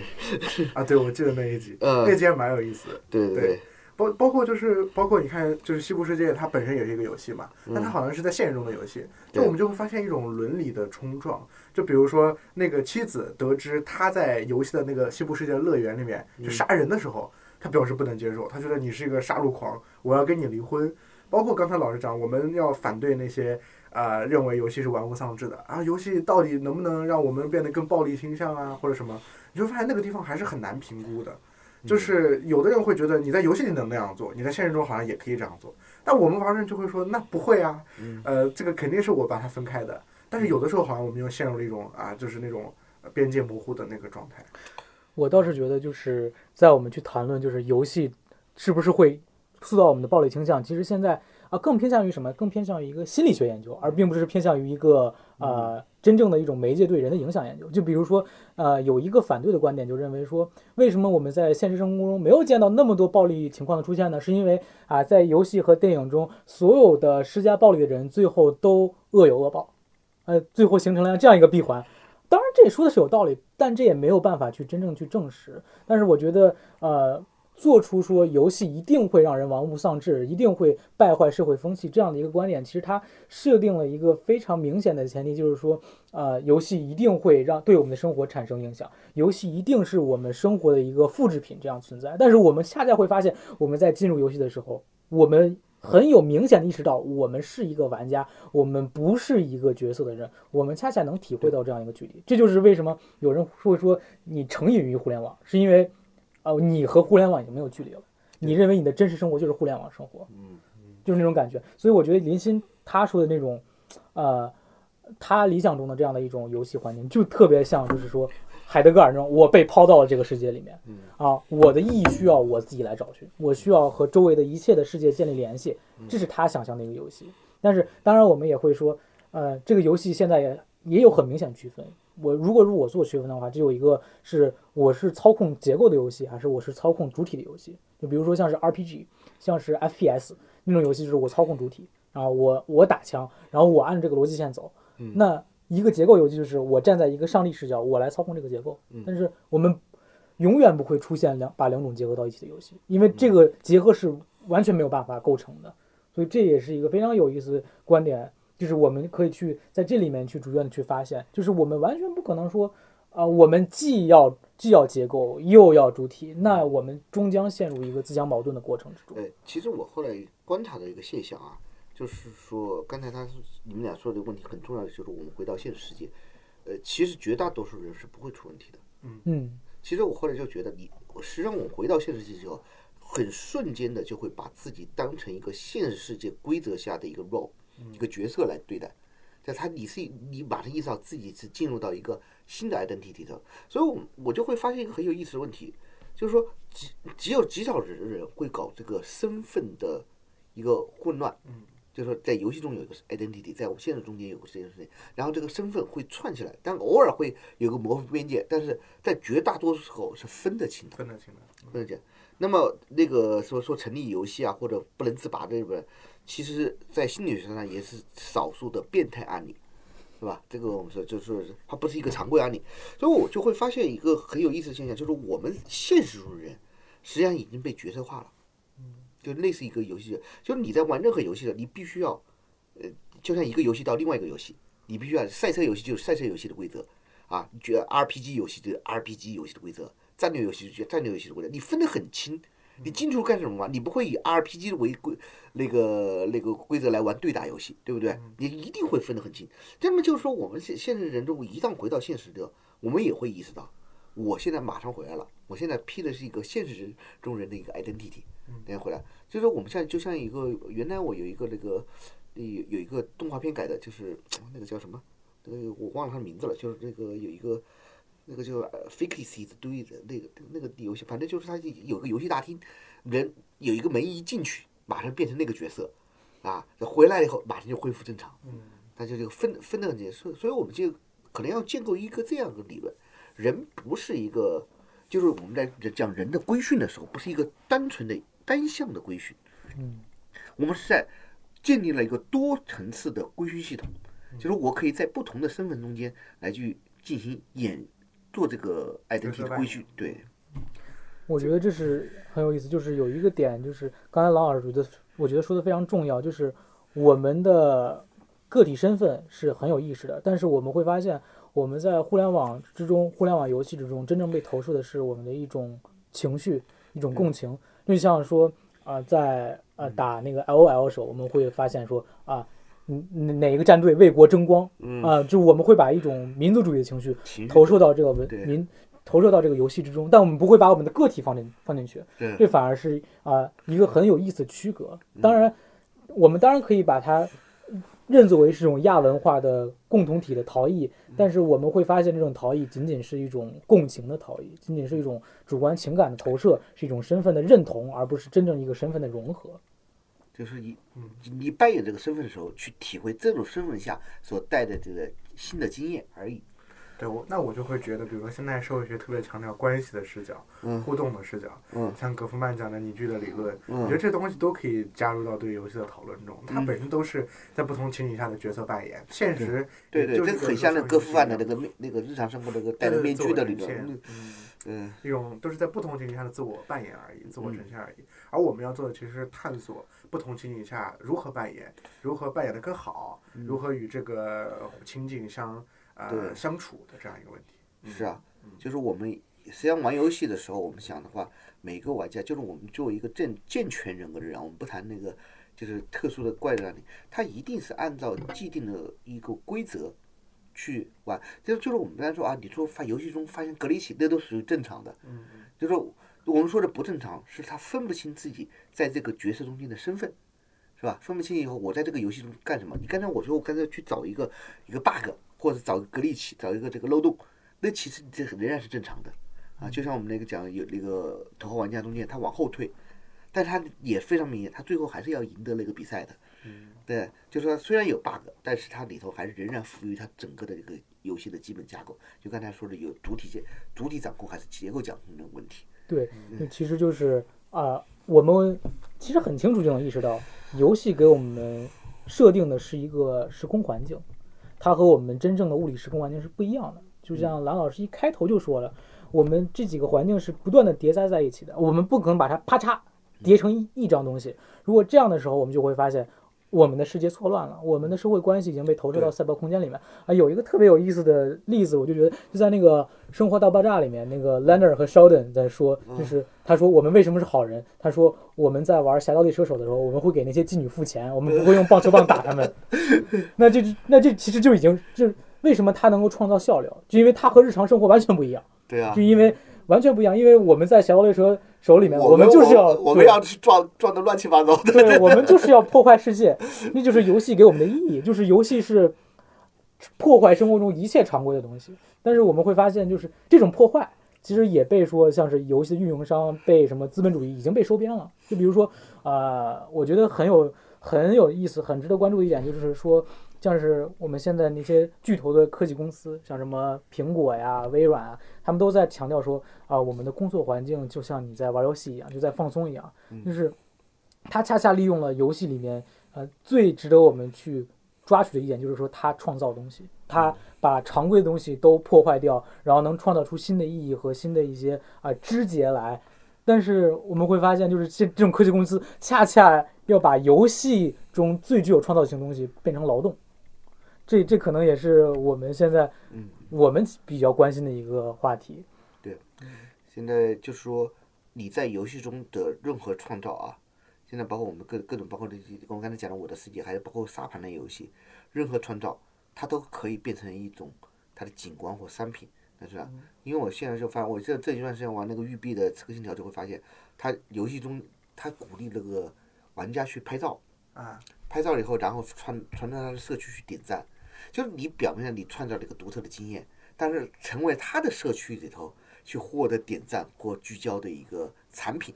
啊！对，我记得那一集，呃那集还蛮有意思对对对，包包括就是包括你看，就是《西部世界》，它本身也是一个游戏嘛，嗯但它好像是在现实中的游戏，就我们就会发现一种伦理的冲撞。就比如说那个妻子得知他在游戏的那个西部世界乐园里面嗯去杀人的时候，他表示不能接受，他觉得你是一个杀戮狂，我要跟你离婚。包括刚才老师讲，我们要反对那些呃认为游戏是玩物丧志的啊，游戏到底能不能让我们变得更暴力倾向啊，或者什么？你就发现那个地方还是很难评估的。就是有的人会觉得你在游戏里能那样做，你在现实中好像也可以这样做，但我们玩人就会说那不会啊，呃，这个肯定是我把它分开的。但是有的时候好像我们又陷入了一种啊，就是那种呃边界模糊的那个状态。我倒是觉得，就是在我们去谈论就是游戏是不是会塑造我们的暴力倾向，其实现在啊更偏向于什么？更偏向于一个心理学研究，而并不是偏向于一个呃真正的一种媒介对人的影响研究。就比如说，呃，有一个反对的观点就认为说，为什么我们在现实生活中没有见到那么多暴力情况的出现呢？是因为啊，在游戏和电影中，所有的施加暴力的人最后都恶有恶报，呃，最后形成了这样一个闭环。当然，这也说的是有道理，但这也没有办法去真正去证实。但是我觉得，呃，做出说游戏一定会让人玩物丧志，一定会败坏社会风气这样的一个观点，其实它设定了一个非常明显的前提，就是说，呃，游戏一定会让对我们的生活产生影响，游戏一定是我们生活的一个复制品这样存在。但是我们恰恰会发现，我们在进入游戏的时候，我们很有明显的意识到，我们是一个玩家，我们不是一个角色的人，我们恰恰能体会到这样一个距离。这就是为什么有人会说你成瘾于互联网，是因为，呃，你和互联网已经没有距离了，你认为你的真实生活就是互联网生活，嗯，就是那种感觉。所以我觉得林鑫他说的那种，呃，他理想中的这样的一种游戏环境，就特别像就是说海德格尔那种，我被抛到了这个世界里面，啊，我的意义需要我自己来找寻，我需要和周围的一切的世界建立联系，这是他想象的一个游戏。但是当然我们也会说，呃，这个游戏现在也也有很明显区分。我如果是我做区分的话，就有一个是我是操控结构的游戏，还是我是操控主体的游戏。就比如说像是 RPG，像是 FPS 那种游戏，就是我操控主体，然后我我打枪，然后我按这个逻辑线走。那一个结构游戏就是我站在一个上帝视角，我来操控这个结构。但是我们永远不会出现两把两种结合到一起的游戏，因为这个结合是完全没有办法构成的。所以这也是一个非常有意思的观点，就是我们可以去在这里面去逐渐的去发现，就是我们完全不可能说，啊、我们既要既要结构又要主体，那我们终将陷入一个自相矛盾的过程之中。对，其实我后来观察的一个现象啊，就是说刚才他你们俩说的问题很重要的就是我们回到现实世界，呃，其实绝大多数人是不会出问题的。嗯嗯其实我后来就觉得你，实际上我们回到现实世界之后，很瞬间的就会把自己当成一个现实世界规则下的一个 role，、一个角色来对待。在他你是你马上意识到自己是进入到一个新的 identity 里头，所以我我就会发现一个很有意思的问题，就是说极只有极少人人会搞这个身份的一个混乱，嗯就是说在游戏中有一个 identity，在我们现实中间有个这件事情，然后这个身份会串起来，但偶尔会有个模糊边界，但是在绝大多数时候是分得清的。分得清的。分得清。那么那个说说成立游戏啊，或者不能自拔的日本人，其实在心理学上也是少数的变态案例，是吧？这个我们说就是它不是一个常规案例，所以我就会发现一个很有意思的现象，就是我们现实中的人实际上已经被角色化了，就类似一个游戏，就是你在玩任何游戏的，你必须要，呃，就像一个游戏到另外一个游戏，你必须要赛车游戏就是赛车游戏的规则，啊，你觉得 RPG 游戏就是 RPG 游戏的规则，战略游戏就是战略游戏的规则，你分得很清。你进出干什么嘛？你不会以 RPG 为规那个那个规则来玩对打游戏，对不对？你一定会分得很清。那么就是说，我们现现实人中一旦回到现实的，我们也会意识到，我现在马上回来了，我现在披的是一个现实中人的一个 identity，等下回来，就是说我们现在就像一个原来我有一个那个有有一个动画片改的，就是 那个叫什么？那个我忘了他名字了，就是那个有一个那个叫呃 Fictions 对的那个那个游戏，反正就是它有个游戏大厅，人有一个门一进去，马上变成那个角色，啊，回来以后马上就恢复正常，嗯，它就这个分分得很清，所所以我们就可能要建构一个这样的理论，人不是一个，就是我们在讲人的规训的时候，不是一个单纯的单向的规训，嗯，我们是在建立了一个多层次的规训系统，就是我可以在不同的身份中间来去进行演做这个 identity 的规矩，对，我觉得这是很有意思，就是有一个点，就是刚才郎老师觉得，我觉得说的非常重要，就是我们的个体身份是很有意识的，但是我们会发现，我们在互联网之中，互联网游戏之中，真正被投射的是我们的一种情绪，一种共情。就像说啊、在呃打那个 L O L 时候，我们会发现说啊。嗯，哪一个战队为国争光啊、就我们会把一种民族主义的情绪投射到这个文对民投射到这个游戏之中，但我们不会把我们的个体放进放进去，对这反而是啊、一个很有意思的区隔。当然，我们当然可以把它认作为是一种亚文化的共同体的逃逸，但是我们会发现这种逃逸仅仅是一种共情的逃逸，仅仅是一种主观情感的投射，是一种身份的认同，而不是真正一个身份的融合。就是你你扮演这个身份的时候，去体会这种身份下所带的这个新的经验而已。对我，那我就会觉得，比如说现在社会学特别强调关系的视角、嗯互动的视角，嗯像葛夫曼讲的拟剧的理论，嗯我觉得这东西都可以加入到对游戏的讨论中。它本身都是在不同情景下的角色扮演，现实对对，就是这个很像那个戈夫曼的那个那个日常生活那个戴着面具的理论。嗯嗯，嗯一种都是在不同情景下的自我扮演而已，自我呈现而已。而我们要做的其实是探索不同情景下如何扮演，如何扮演的更好，如何与这个情景相呃相处的这样一个问题。是啊，就是我们实际上玩游戏的时候，我们想的话，每个玩家就是我们作为一个健健全人格的人，我们不谈那个就是特殊的怪在那里，他一定是按照既定的一个规则去玩。就就是我们刚才说啊，你说发游戏中发现隔离起，那都属于正常的。嗯就是说我们说的不正常，是他分不清自己在这个角色中间的身份。是吧？分不清以后，我在这个游戏中干什么？你刚才我说我刚才去找一个一个 bug，或者找一个格力奇，找一个这个漏洞，那其实这仍然是正常的啊。就像我们那个讲有那个头号玩家中间，他往后退，但他也非常明显，他最后还是要赢得那个比赛的。对，就是说虽然有 bug，但是它里头还是仍然服务于它整个的这个游戏的基本架构。就刚才说的，有主体结主体掌控还是结构掌控的问题。对，那其实就是啊、我们其实很清楚就能意识到，游戏给我们设定的是一个时空环境，它和我们真正的物理时空环境是不一样的。就像蓝老师一开头就说了，我们这几个环境是不断的叠加在一起的，我们不可能把它啪嚓叠成一一张东西。如果这样的时候，我们就会发现。我们的世界错乱了，我们的社会关系已经被投射到赛博空间里面啊。有一个特别有意思的例子，我就觉得就在那个《生活大爆炸》里面，那个 Leonard 和 Sheldon 在说，就是他说我们为什么是好人？他说我们在玩《侠盗猎车手》的时候，我们会给那些妓女付钱，我们不会用棒球棒打他们。那这那这其实就已经就是为什么他能够创造笑料，就因为他和日常生活完全不一样，对啊就，因为完全不一样，因为我们在《侠盗猎车手》里面，我们就是要我们要去撞撞的乱七八糟的。对，我们就是要破坏世界，那就是游戏给我们的意义，就是游戏是破坏生活中一切常规的东西。但是我们会发现，就是这种破坏，其实也被说像是游戏的运营商被什么资本主义已经被收编了。就比如说，呃，我觉得很有很有意思、很值得关注的一点，就是说，像是我们现在那些巨头的科技公司，像什么苹果呀、微软啊，他们都在强调说，啊、我们的工作环境就像你在玩游戏一样，就在放松一样，就是它恰恰利用了游戏里面呃最值得我们去抓取的一点，就是说它创造东西，它把常规的东西都破坏掉，然后能创造出新的意义和新的一些啊、枝节来。但是我们会发现，就是这这种科技公司恰恰要把游戏中最具有创造性的东西变成劳动，这这可能也是我们现在嗯我们比较关心的一个话题。对现在就是说你在游戏中的任何创造啊，现在包括我们各各种，包括这些我们刚才讲的《我的世界》，还有包括沙盘类游戏，任何创造它都可以变成一种它的景观或商品，那是吧？因为我现在就发现，我这这一段时间玩那个育碧的《刺客信条》，就会发现，它游戏中它鼓励那个玩家去拍照，啊，拍照了以后，然后传传到他的社区去点赞，就是你表面上你创造了一个独特的经验，但是成为他的社区里头去获得点赞或聚焦的一个产品，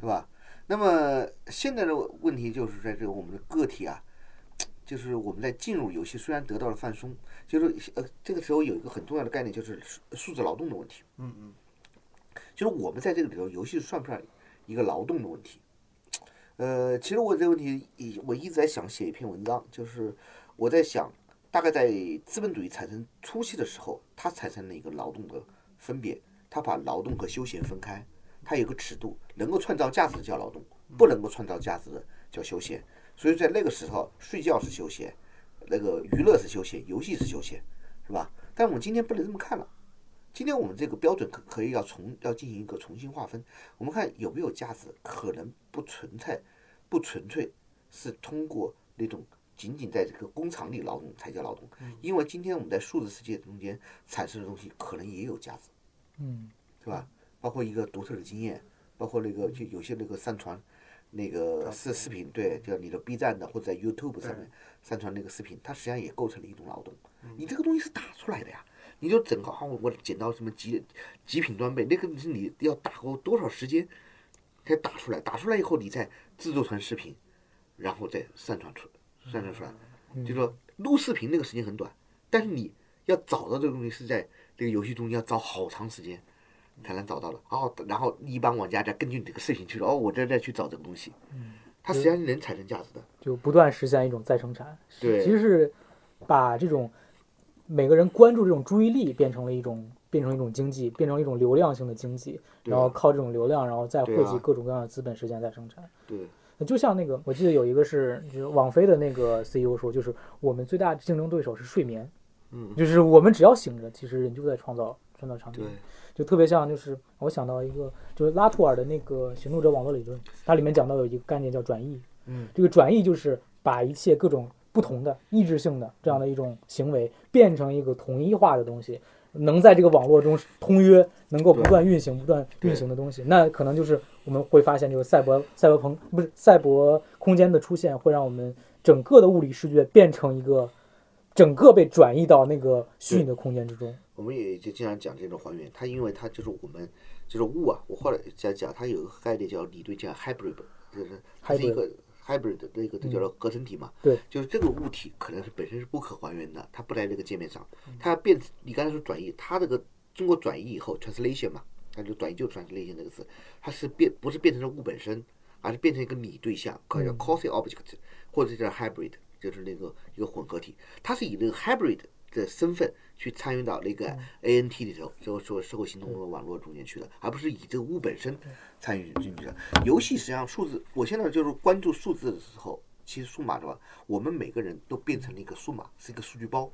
是吧？那么现在的问题就是在这个我们的个体啊，就是我们在进入游戏虽然得到了放松，就是呃这个时候有一个很重要的概念就是数数字劳动的问题，嗯嗯，就是我们在这个里头游戏算不算一个劳动的问题？呃，其实我这个问题一我一直在想写一篇文章，就是我在想，大概在资本主义产生初期的时候，它产生了一个劳动的分别，它把劳动和休闲分开，它有个尺度，能够创造价值的叫劳动，不能够创造价值的叫休闲。所以在那个时候，睡觉是休闲，那个娱乐是休闲，游戏是休闲，是吧？但我们今天不能这么看了。今天我们这个标准可可以要重要进行一个重新划分，我们看有没有价值，可能不存在，不纯粹是通过那种仅仅在这个工厂里劳动才叫劳动，因为今天我们在数字世界中间产生的东西可能也有价值，嗯，是吧？包括一个独特的经验，包括那个就有些那个上传那个视视频，对，就你的 B 站的或者在 YouTube 上面上传那个视频，它实际上也构成了一种劳动。你这个东西是打出来的呀，你就整个啊，我捡到什么极极品装备，那个是你要打过多少时间才打出来？打出来以后，你再制作成视频，然后再上传出上传出来。就说录视频那个时间很短，但是你要找到这个东西是在这个游戏中要找好长时间才能找到的。哦，然后一般玩家再根据你这个视频去哦，我这再去找这个东西，它实际上是能产生价值的。就不断实现一种再生产，对其实是把这种每个人关注这种注意力变成了一种变成一种经济，变成一种流量性的经济，然后靠这种流量，然后再汇集各种各样的资本实现再生产。对，就像那个，我记得有一个是，就是网飞的那个 CEO 说，就是我们最大的竞争对手是睡眠，嗯，就是我们只要醒着，其实人就在创造创造场景对，，就特别像，就是我想到一个，就是拉图尔的那个行动者网络理论，它里面讲到有一个概念叫转移，嗯，这个转移就是把一切各种不同的意志性的这样的一种行为变成一个统一化的东西，能在这个网络中通约，能够不断运行、不断运行的东西，那可能就是我们会发现，这个赛博赛博朋不是赛博空间的出现，会让我们整个的物理世界变成一个整个被转移到那个虚拟的空间之中。我们也就经常讲这种还原，它因为它就是我们就是物啊，我后来在讲它有一个概念叫理论叫 hybrid，就是它是一个 hybrid 的那个这叫做合成体嘛，对，就是这个物体可能是本身是不可还原的，它不在这个界面上，它要变，你刚才说转移，它这个经过转移以后 translation 嘛，它就转移就 translation 这个词，它是变不是变成了物本身，而是变成一个拟对象，可以叫 quasi object，或者叫 hybrid，就是那个一个混合体，它是以那个 hybrid 的身份去参与到那个 ANT 里头，就是说社会行动网络中间去的，而不是以这个物本身参与进去的。游戏实际上数字，我现在就是关注数字的时候，其实数码的话，我们每个人都变成了一个数码，是一个数据包，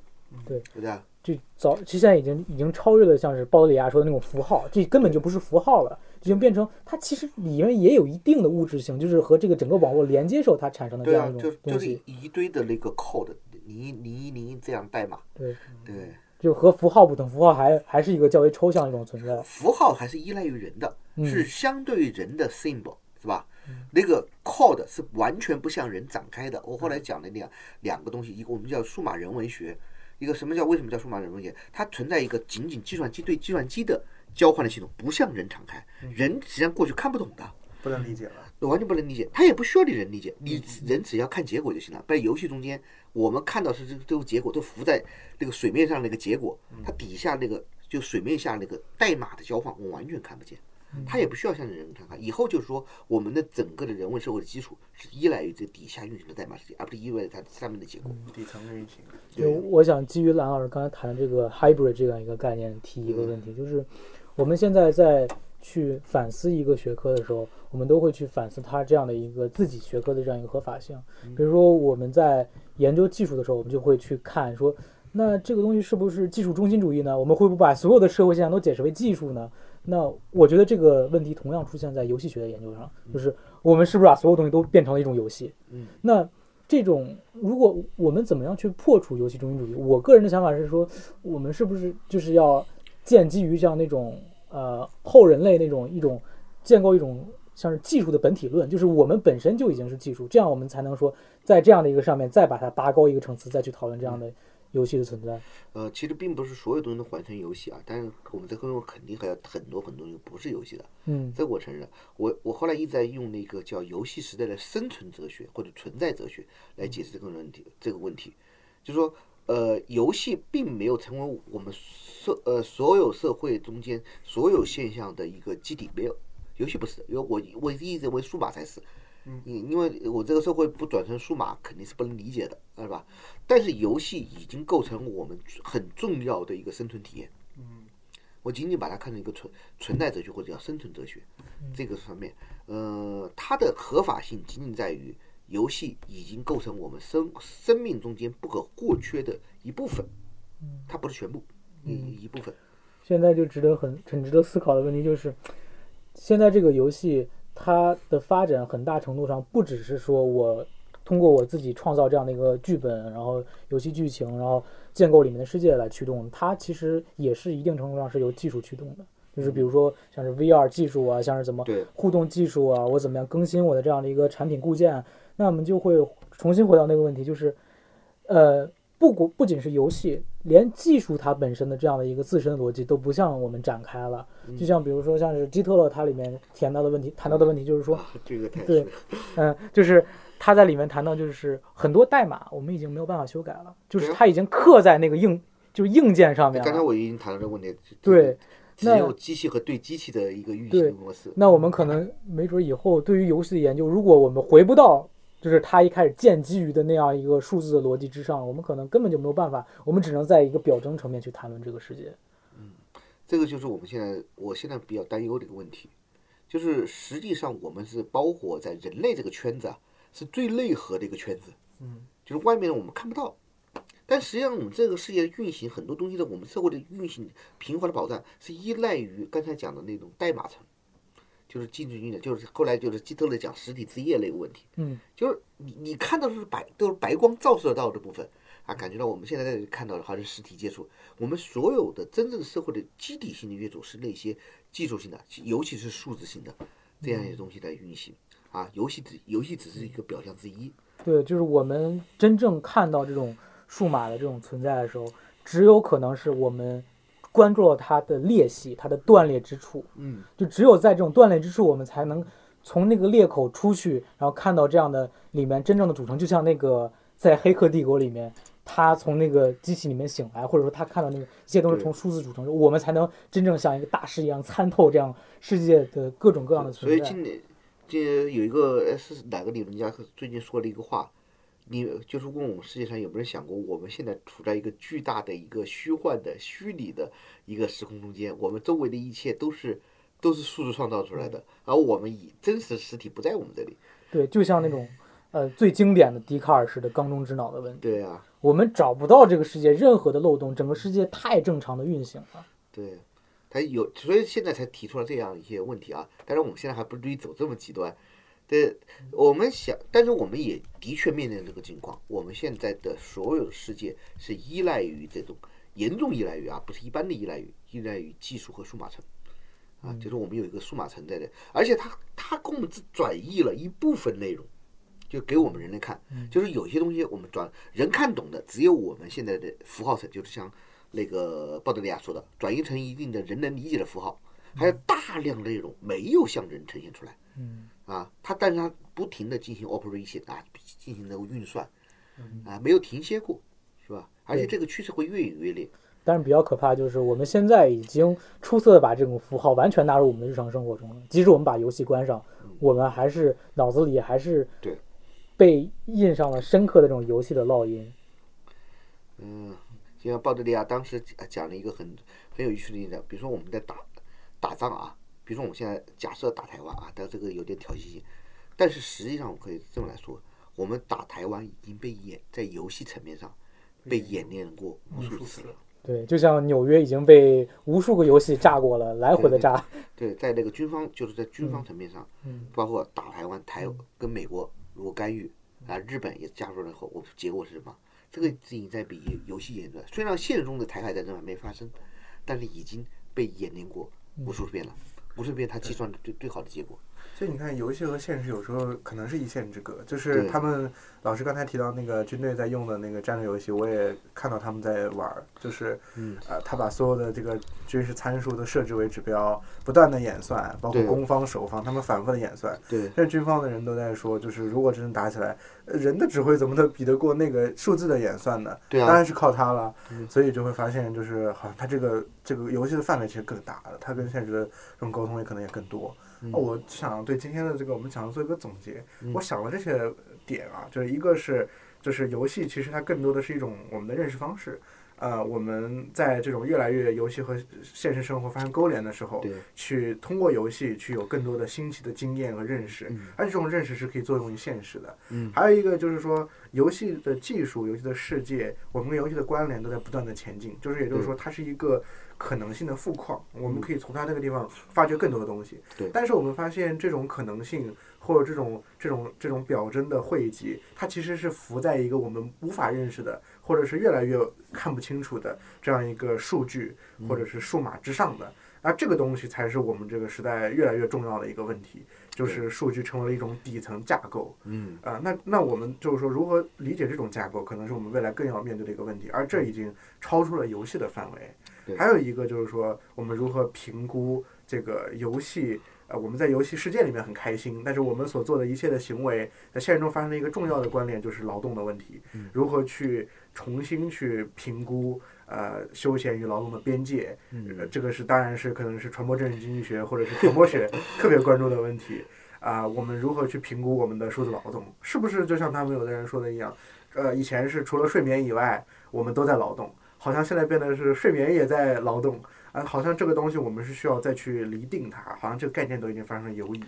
对。对不对？啊？就早，其实现在已经已经超越了像是鲍德里亚说的那种符号，这根本就不是符号了，已经变成它其实里面也有一定的物质性，就是和这个整个网络连接时候它产生的这对啊样一，就就是种东西。一堆的那个 code 零一零一零一这样代码，对，对，就和符号不同，符号还还是一个较为抽象的一种存在。符号还是依赖于人的，嗯是相对于人的 symbol，是吧？那个 code 是完全不向人展开的。我后来讲的那样两个东西，一个我们叫数码人文学，一个什么叫为什么叫数码人文学？它存在一个仅仅计算机对计算机的交换的系统，不向人敞开，人实际上过去看不懂的。不能理解了。完全不能理解，他也不需要你人理解，你人只要看结果就行了。在游戏中间，我们看到是这个这个结果都浮在那个水面上那个结果，它底下那个就水面下那个代码的交换，我完全看不见。他也不需要向人看看。以后就是说，我们的整个的人文社会的基础是依赖于这底下运行的代码世界，而不是依赖于它上面的结果。底层的运行，就我想基于蓝老师刚才谈的这个 hybrid 这样一个概念，提一个问题，就是我们现在在去反思一个学科的时候，我们都会去反思它这样的一个自己学科的这样一个合法性。比如说我们在研究技术的时候，我们就会去看说，那这个东西是不是技术中心主义呢？我们会不会把所有的社会现象都解释为技术呢？那我觉得这个问题同样出现在游戏学的研究上，就是我们是不是把所有东西都变成了一种游戏？嗯，那这种如果我们怎么样去破除游戏中心主义？我个人的想法是说，我们是不是就是要建基于像那种呃后人类那种一种建构一种像是技术的本体论，就是我们本身就已经是技术，这样我们才能说在这样的一个上面再把它拔高一个层次，再去讨论这样的游戏的存在。呃，其实并不是所有东西都换成游戏啊，但是我们这个中肯定还有很多很多东西不是游戏的。嗯这我承认，我我后来一直在用那个叫游戏时代的生存哲学或者存在哲学来解释这个问题。这个问题，就是说，呃，游戏并没有成为我们社呃所有社会中间所有现象的一个基底，没有，游戏不是，因为我我一直认为数码才是。嗯因为我这个社会不转成数码肯定是不能理解的，是吧？但是游戏已经构成我们很重要的一个生存体验。嗯我仅仅把它看成一个存存在哲学或者叫生存哲学，这个方面，呃，它的合法性仅仅在于游戏已经构成我们生生命中间不可或缺的一部分，它不是全部，一一部分。现在就值得很很值得思考的问题就是，现在这个游戏它的发展很大程度上不只是说我通过我自己创造这样的一个剧本，然后游戏剧情，然后建构里面的世界来驱动，它其实也是一定程度上是由技术驱动的。就是比如说像是 VR 技术啊，像是怎么互动技术啊，我怎么样更新我的这样的一个产品固件，那我们就会重新回到那个问题，就是，呃，不不不仅是游戏，连技术它本身的这样的一个自身逻辑都不向我们展开了。就像比如说像是基特勒它里面谈到的问题，谈到的问题就是说，啊这个对嗯，就是他在里面谈到，就是很多代码我们已经没有办法修改了，就是对啊它已经刻在那个硬就是硬件上面了。刚才我已经谈到这个问题，对，那只有机器和对机器的一个运行模式。那我们可能没准以后对于游戏的研究，如果我们回不到就是它一开始建基于的那样一个数字的逻辑之上，我们可能根本就没有办法，我们只能在一个表征层面去谈论这个世界。嗯这个就是我们现在我现在比较担忧的一个问题，就是实际上我们是包裹在人类这个圈子啊，是最内核的一个圈子，嗯，就是外面的我们看不到，但实际上我们这个世界的运行很多东西的我们社会的运行平滑的保障是依赖于刚才讲的那种代码层，就是近距离的，就是后来就是基特勒讲实体之夜那个问题，嗯，就是你你看到的是白都是白光照射到的部分啊，感觉到我们现在在这看到的还是实体接触。我们所有的真正社会的基底性的约束是那些技术性的，尤其是数字性的这样一些东西在运行啊。游戏只游戏只是一个表象之一。对，就是我们真正看到这种数码的这种存在的时候，只有可能是我们关注了它的裂隙、它的断裂之处。嗯，就只有在这种断裂之处，我们才能从那个裂口出去，然后看到这样的里面真正的组成，就像那个在《黑客帝国》里面，他从那个机器里面醒来，或者说他看到那个一切都是从数字组成，我们才能真正像一个大师一样参透这样世界的各种各样的存在所以存在。今年这有一个呃是哪个理论家最近说了一个话，你就是问我们世界上有没有人想过，我们现在处在一个巨大的一个虚幻的、虚拟的一个时空中间，我们周围的一切都是都是数字创造出来的，而我们以真实实体不在我们这里。对，就像那种呃最经典的笛卡尔式的缸中之脑的问题，对啊，我们找不到这个世界任何的漏洞，整个世界太正常的运行了。对，他有，所以现在才提出了这样一些问题啊。但是我们现在还不至于走这么极端。对，我们想，但是我们也的确面临这个情况。我们现在的所有的世界是依赖于这种严重依赖于啊，不是一般的依赖于依赖于技术和数码城啊，就是我们有一个数码城在这，而且它它给我们只转移了一部分内容，就给我们人类看，就是有些东西我们转人看懂的，只有我们现在的符号层，就是像那个鲍德利亚说的，转移成一定的人能理解的符号，还有大量内容没有向人呈现出来。嗯，啊，它但是它不停的进行 operation 啊，进行那个运算，啊，没有停歇过，是吧？而且这个趋势会越演越烈。但是比较可怕就是我们现在已经出色的把这种符号完全纳入我们的日常生活中了。即使我们把游戏关上，我们还是脑子里还是对被印上了深刻的这种游戏的烙印。嗯，就像鲍德利亚当时讲讲了一个很很有意思的例子，比如说我们在打打仗啊，比如说我们现在假设打台湾啊，但这个有点挑衅性，但是实际上我可以这么来说，我们打台湾已经被演在游戏层面上被演练过无数次了。对，就像纽约已经被无数个游戏炸过了，来回的炸。对，在那个军方，就是在军方层面上，嗯包括打台湾、台跟美国如果干预啊，日本也加入了后，我结果是什么？这个事情在比游戏演出来。虽然现实中的台海战争还没发生，但是已经被演练过无数遍了，无数遍他计算的最最好的结果。所以你看，游戏和现实有时候可能是一线之隔。就是他们老师刚才提到那个军队在用的那个战略游戏，我也看到他们在玩儿。就是，嗯呃，他把所有的这个军事参数都设置为指标，不断的演算，包括攻方、守方，他们反复的演算。对但是军方的人都在说，就是如果真的打起来，呃人的指挥怎么能比得过那个数字的演算呢？对啊当然是靠它了。嗯所以就会发现，就是好像它这个这个游戏的范围其实更大了，它跟现实的这种沟通也可能也更多。嗯。我想对今天的这个我们想要做一个总结，嗯。我想了这些点啊，就是一个是就是游戏其实它更多的是一种我们的认识方式。呃，我们在这种越来越游戏和现实生活发生勾连的时候，对去通过游戏去有更多的新奇的经验和认识，嗯。而且这种认识是可以作用于现实的。嗯。还有一个就是说，游戏的技术、游戏的世界，我们跟游戏的关联都在不断的前进，就是也就是说，它是一个可能性的富矿，我们可以从它那个地方发掘更多的东西。对但是我们发现这种可能性或者这种这种这种表征的汇集，它其实是浮在一个我们无法认识的，或者是越来越看不清楚的这样一个数据或者是数码之上的。而这个东西才是我们这个时代越来越重要的一个问题，就是数据成为了一种底层架构。嗯啊、那那我们就是说，如何理解这种架构，可能是我们未来更要面对的一个问题，而这已经超出了游戏的范围。对还有一个就是说，我们如何评估这个游戏？呃，我们在游戏世界里面很开心，但是我们所做的一切的行为，在现实中发生了一个重要的关联，就是劳动的问题。嗯如何去重新去评估呃休闲与劳动的边界？呃，嗯这个是当然是可能是传播政治经济学或者是传播学特别关注的问题 啊、我们如何去评估我们的数字劳动？是不是就像他们有的人说的一样？呃，以前是除了睡眠以外，我们都在劳动，好像现在变得是睡眠也在劳动啊、好像这个东西我们是需要再去厘定它，好像这个概念都已经发生了游移。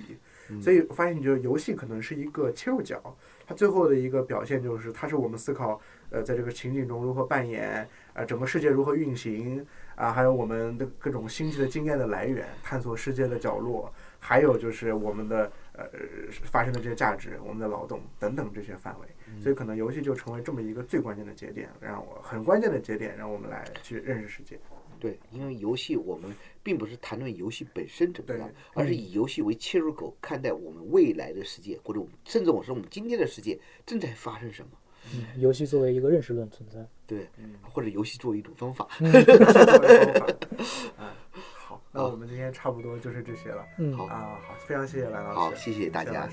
所以我发现，就是游戏可能是一个切入角，它最后的一个表现就是，它是我们思考，呃，在这个情景中如何扮演，呃，整个世界如何运行，啊，还有我们的各种新奇的经验的来源，探索世界的角落，还有就是我们的呃发生的这些价值，我们的劳动等等这些范围。所以可能游戏就成为这么一个最关键的节点，让我很关键的节点，让我们来去认识世界。对，因为游戏我们并不是谈论游戏本身怎么样对，而是以游戏为切入口，看待我们未来的世界，或者我们甚至我说我们今天的世界正在发生什么。嗯，游戏作为一个认识论存在。对，或者游戏作为一种方法。那我们今天差不多就是这些了。嗯，好啊，好，非常谢谢蓝老师。好，谢谢大家。